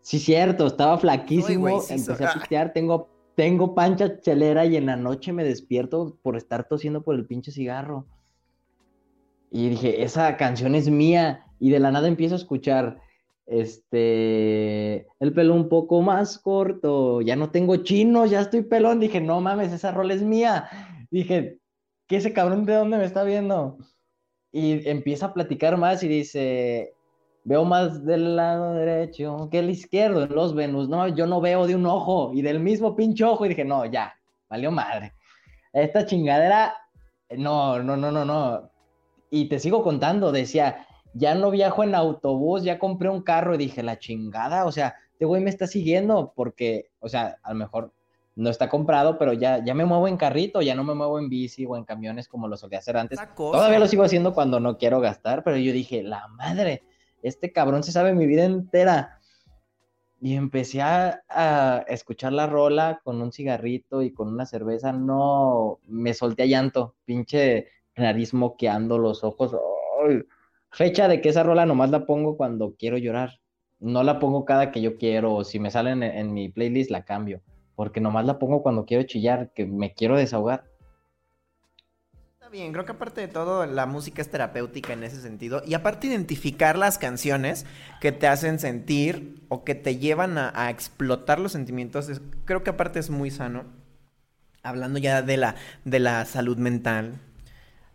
Sí es cierto, estaba flaquísimo, empecé a pistear, tengo, tengo pancha chelera y en la noche me despierto por estar tosiendo por el pinche cigarro. Y dije, esa canción es mía. Y de la nada empiezo a escuchar, este, el pelo un poco más corto, ya no tengo chino, ya estoy pelón. Dije, no mames, esa rol es mía. Dije, ¿qué ese cabrón de dónde me está viendo? Y empieza a platicar más y dice, veo más del lado derecho que el izquierdo en los Venus. No, yo no veo de un ojo y del mismo pinche ojo. Y dije, no, ya, valió madre. Esta chingadera, no, no, no, no, no. Y te sigo contando, decía, ya no viajo en autobús, ya compré un carro y dije, la chingada, o sea, este güey me está siguiendo porque, o sea, a lo mejor no está comprado, pero ya, ya me muevo en carrito, ya no me muevo en bici o en camiones como lo solía hacer antes. Todavía lo sigo haciendo cuando no quiero gastar, pero yo dije, la madre, este cabrón se sabe mi vida entera. y empecé a, escuchar la rola con un cigarrito y con una cerveza, no, me solté a llanto, pinche nariz moqueando los ojos. Fecha de que esa rola nomás la pongo cuando quiero llorar. No la pongo cada que yo quiero, o si me sale en, en mi playlist la cambio, porque nomás la pongo cuando quiero chillar, que me quiero desahogar bien, creo que aparte de todo la música es terapéutica en ese sentido y aparte identificar las canciones que te hacen sentir o que te llevan a, explotar los sentimientos, creo que aparte es muy sano. Hablando ya de la, de la salud mental.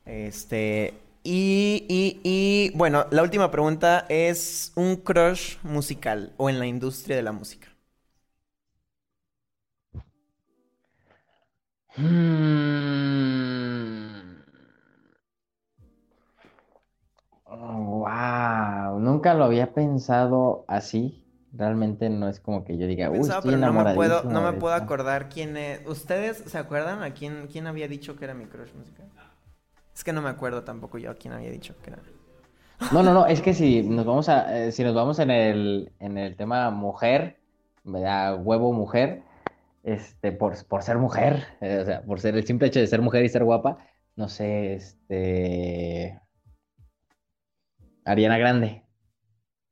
Este, y, y, bueno, la última pregunta es un crush musical o en la industria de la música. Hmm. Wow, nunca lo había pensado así. Realmente no es como que yo diga, uy, estoy pero no me puedo, no me puedo acordar quién es. ¿Ustedes se acuerdan a quién, quién había dicho que era mi crush musical? Es que no me acuerdo tampoco yo a quién había dicho que era. No, no, no, es que si nos vamos a, eh, si nos vamos en el, en el tema mujer, ¿verdad? Huevo mujer, este, por, por ser mujer, eh, o sea, por ser el simple hecho de ser mujer y ser guapa, no sé, este, Ariana Grande.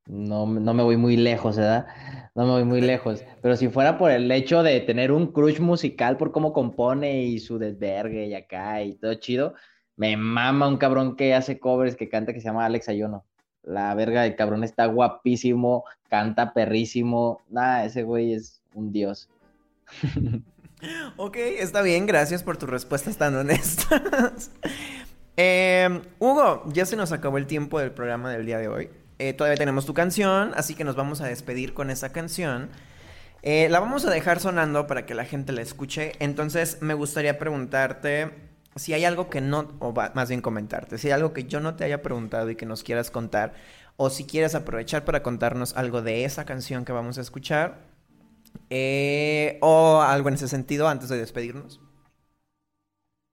No, no me voy muy lejos, ¿verdad? No me voy muy lejos. Pero si fuera por el hecho de tener un crush musical por cómo compone y su desvergue y acá y todo chido, me mama un cabrón que hace covers, que canta, que se llama Alex Ayuno. La verga del cabrón está guapísimo, canta perrísimo. Nada, ese güey es un dios. ok, está bien, gracias por tus respuestas tan honestas. Eh, Hugo, ya se nos acabó el tiempo del programa del día de hoy. Eh, todavía tenemos tu canción, así que nos vamos a despedir con esa canción. Eh, la vamos a dejar sonando para que la gente la escuche. Entonces, me gustaría preguntarte si hay algo que no, o más bien comentarte, si hay algo que yo no te haya preguntado y que nos quieras contar, o si quieres aprovechar para contarnos algo de esa canción que vamos a escuchar, o algo en ese sentido antes de despedirnos.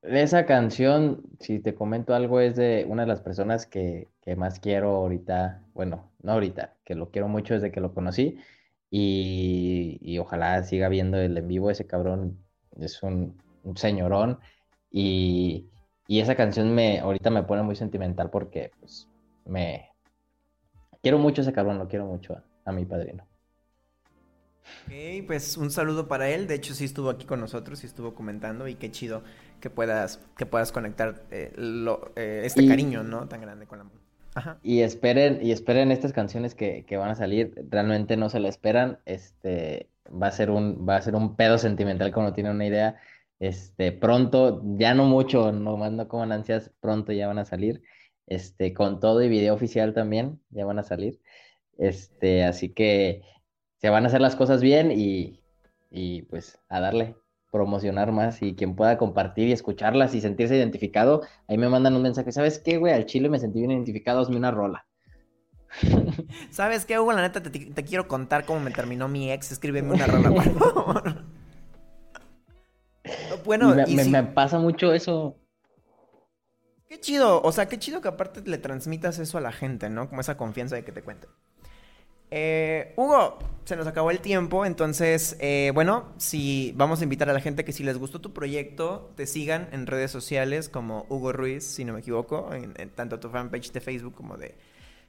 Esa canción, si te comento algo, es de una de las personas que, más quiero ahorita, bueno, no ahorita, que lo quiero mucho desde que lo conocí y, ojalá siga viendo el en vivo, ese cabrón es un, señorón y, esa canción me ahorita me pone muy sentimental porque pues me quiero mucho ese cabrón, lo quiero mucho a mi padrino. Ok, pues un saludo para él. De hecho, sí estuvo aquí con nosotros y estuvo comentando. Y qué chido que puedas, que puedas conectar eh, eh, este cariño, ¿no? Tan grande con la música. Ajá. Y esperen, y esperen estas canciones que, van a salir. Realmente no se la esperan. Este va a ser un, va a ser un pedo sentimental como no tiene una idea. Este, pronto, ya no mucho, nomás no como ansias, pronto ya van a salir. Este, con todo y video oficial también, ya van a salir. Este, así que se van a hacer las cosas bien y, pues a darle, promocionar más y quien pueda compartir y escucharlas y sentirse identificado, ahí me mandan un mensaje, ¿sabes qué, güey? Al chile me sentí bien identificado, hazme una rola. ¿Sabes qué, Hugo? La neta, te, quiero contar cómo me terminó mi ex. Escríbeme una rola, por favor. bueno, me, me pasa mucho eso. Qué chido, o sea, qué chido que aparte le transmitas eso a la gente, ¿no? Como esa confianza de que te cuente. Eh, Hugo, se nos acabó el tiempo, entonces, eh, bueno, si vamos a invitar a la gente que si les gustó tu proyecto, te sigan en redes sociales como Hugo Ruiz, si no me equivoco, en, tanto tu fanpage de Facebook como de,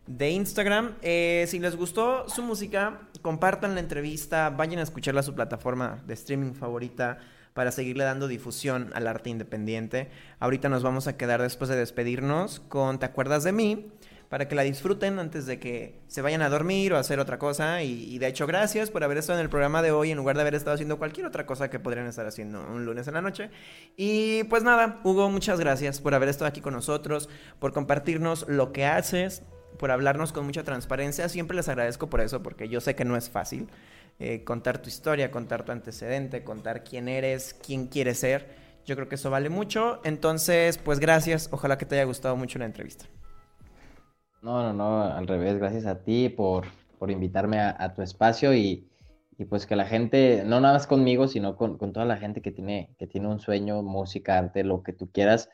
de Instagram. Eh, si les gustó su música, compartan la entrevista, vayan a escucharla a su plataforma de streaming favorita para seguirle dando difusión al arte independiente. Ahorita nos vamos a quedar después de despedirnos con ¿Te acuerdas de mí? Para que la disfruten antes de que se vayan a dormir o a hacer otra cosa. Y, de hecho, gracias por haber estado en el programa de hoy en lugar de haber estado haciendo cualquier otra cosa que podrían estar haciendo un lunes en la noche. Y pues nada, Hugo, muchas gracias por haber estado aquí con nosotros, por compartirnos lo que haces, por hablarnos con mucha transparencia. Siempre les agradezco por eso, porque yo sé que no es fácil eh, contar tu historia, contar tu antecedente, contar quién eres, quién quieres ser. Yo creo que eso vale mucho. Entonces, pues gracias. Ojalá que te haya gustado mucho la entrevista. No, no, no, al revés, gracias a ti por, por invitarme a, tu espacio y, pues que la gente, no nada más conmigo, sino con, toda la gente que tiene, que tiene un sueño, música, arte, lo que tú quieras,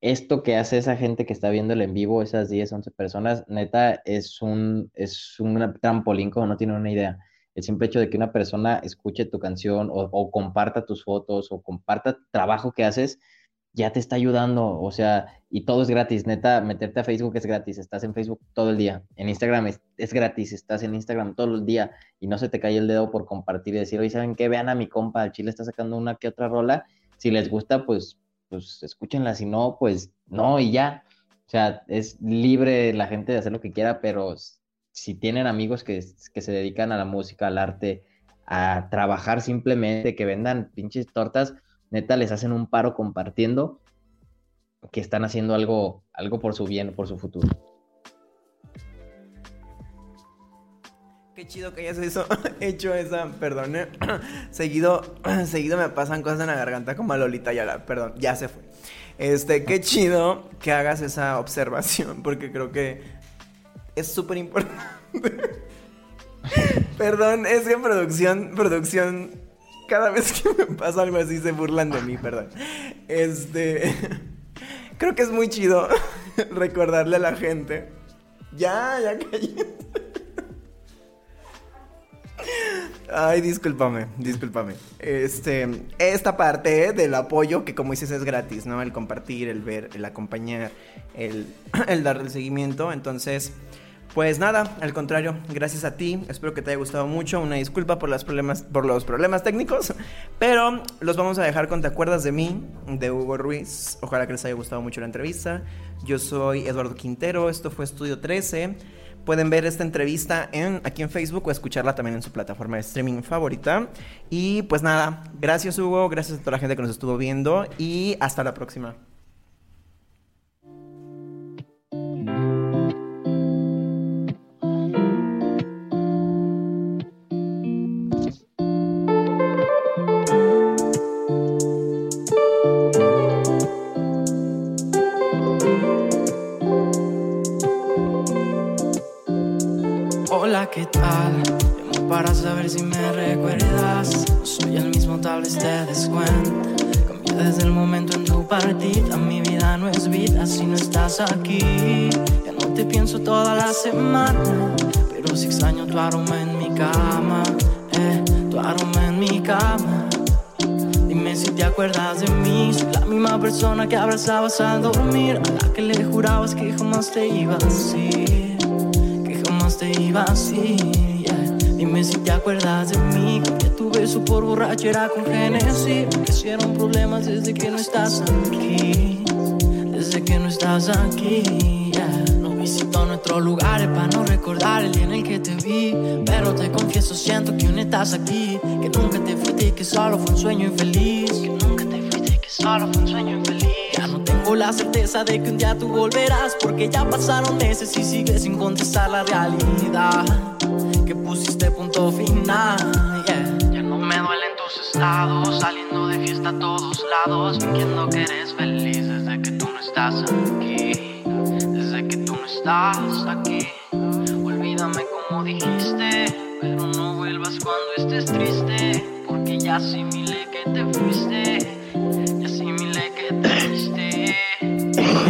esto que hace esa gente que está viendo en vivo, esas 10, 11 personas, neta, es un, es un trampolín como no tiene una idea. el simple hecho de que una persona escuche tu canción o, comparta tus fotos o comparta trabajo que haces, ya te está ayudando, o sea, y todo es gratis, neta, meterte a Facebook es gratis, estás en Facebook todo el día, en Instagram es, gratis, estás en Instagram todo el día y no se te cae el dedo por compartir y decir, oye, ¿saben qué? Vean a mi compa, el Chile está sacando una que otra rola, si les gusta, pues, pues escúchenla, si no, pues no, y ya, o sea, es libre la gente de hacer lo que quiera, pero si tienen amigos que, que se dedican a la música, al arte, a trabajar simplemente, que vendan pinches tortas, neta les hacen un paro compartiendo que están haciendo algo, algo por su bien, por su futuro. Qué chido que hayas eso, hecho esa, perdón, ¿eh? seguido, seguido me pasan cosas en la garganta como a Lolita Yala, perdón, ya se fue. Este, qué chido que hagas esa observación, porque creo que es súper importante. perdón, es que producción, producción cada vez que me pasa algo así se burlan de mí, perdón. Este. Creo que es muy chido recordarle a la gente. Ya, ya caí. Ay, discúlpame, discúlpame. Este, esta parte del apoyo, que como dices es gratis, ¿no? El compartir, el ver, el acompañar, el, el darle seguimiento. Entonces, pues nada, al contrario, gracias a ti. Espero que te haya gustado mucho. Una disculpa por, los problemas, técnicos. Pero los vamos a dejar con Te acuerdas de mí, de Hugo Ruiz. Ojalá que les haya gustado mucho la entrevista. Yo soy Eduardo Quintero. Esto fue Estudio 13. Pueden ver esta entrevista en, aquí en Facebook o escucharla también en su plataforma de streaming favorita. Y pues nada, gracias Hugo, gracias a toda la gente que nos estuvo viendo y hasta la próxima. ¿Qué tal? Llamo para saber si me recuerdas. No soy el mismo, tal vez te des Cambié desde el momento en tu partida. Mi vida no es vida si no estás aquí. Ya no te pienso toda la semana. Pero si extraño tu aroma en mi cama. Eh, tu aroma en mi cama. Dime si te acuerdas de mí. Soy la misma persona que abrazabas al dormir. A la que le jurabas que jamás te ibas a ir iba así. Dime si te acuerdas de mí. Que tu beso por borrachera con Genesis. Hicieron problemas desde que no estás aquí. Desde que no estás aquí. No visito nuestros lugares para no recordar el día en el que te vi. Pero te confieso, siento que aún estás aquí. Que nunca te fuiste y que solo fue un sueño infeliz. Que nunca te fuiste y que solo fue un sueño infeliz. Ya tengo la certeza de que un día tú volverás, porque ya pasaron meses y sigues sin contestar la realidad. Que pusiste punto final, Ya no me duelen tus estados, saliendo de fiesta a todos lados, fingiendo que eres feliz desde que tú no estás aquí. Desde que tú no estás aquí. Olvídame como dijiste, pero no vuelvas cuando estés triste, porque ya asimilé que te fuiste.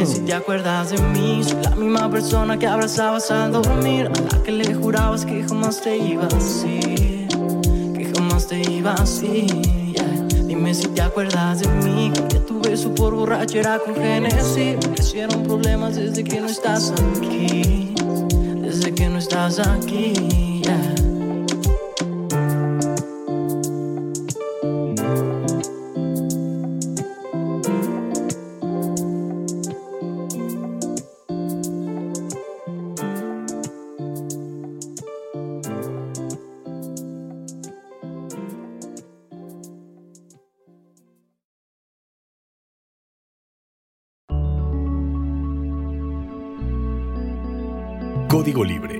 Si te acuerdas de mí, soy la misma persona que abrazabas al dormir, a la que le jurabas que jamás te ibas a ir, que jamás te ibas a ir. Dime si te acuerdas de mí, que tu beso por borrachera con Genesis, hicieron problemas desde que no estás aquí, desde que no estás aquí. Código Libre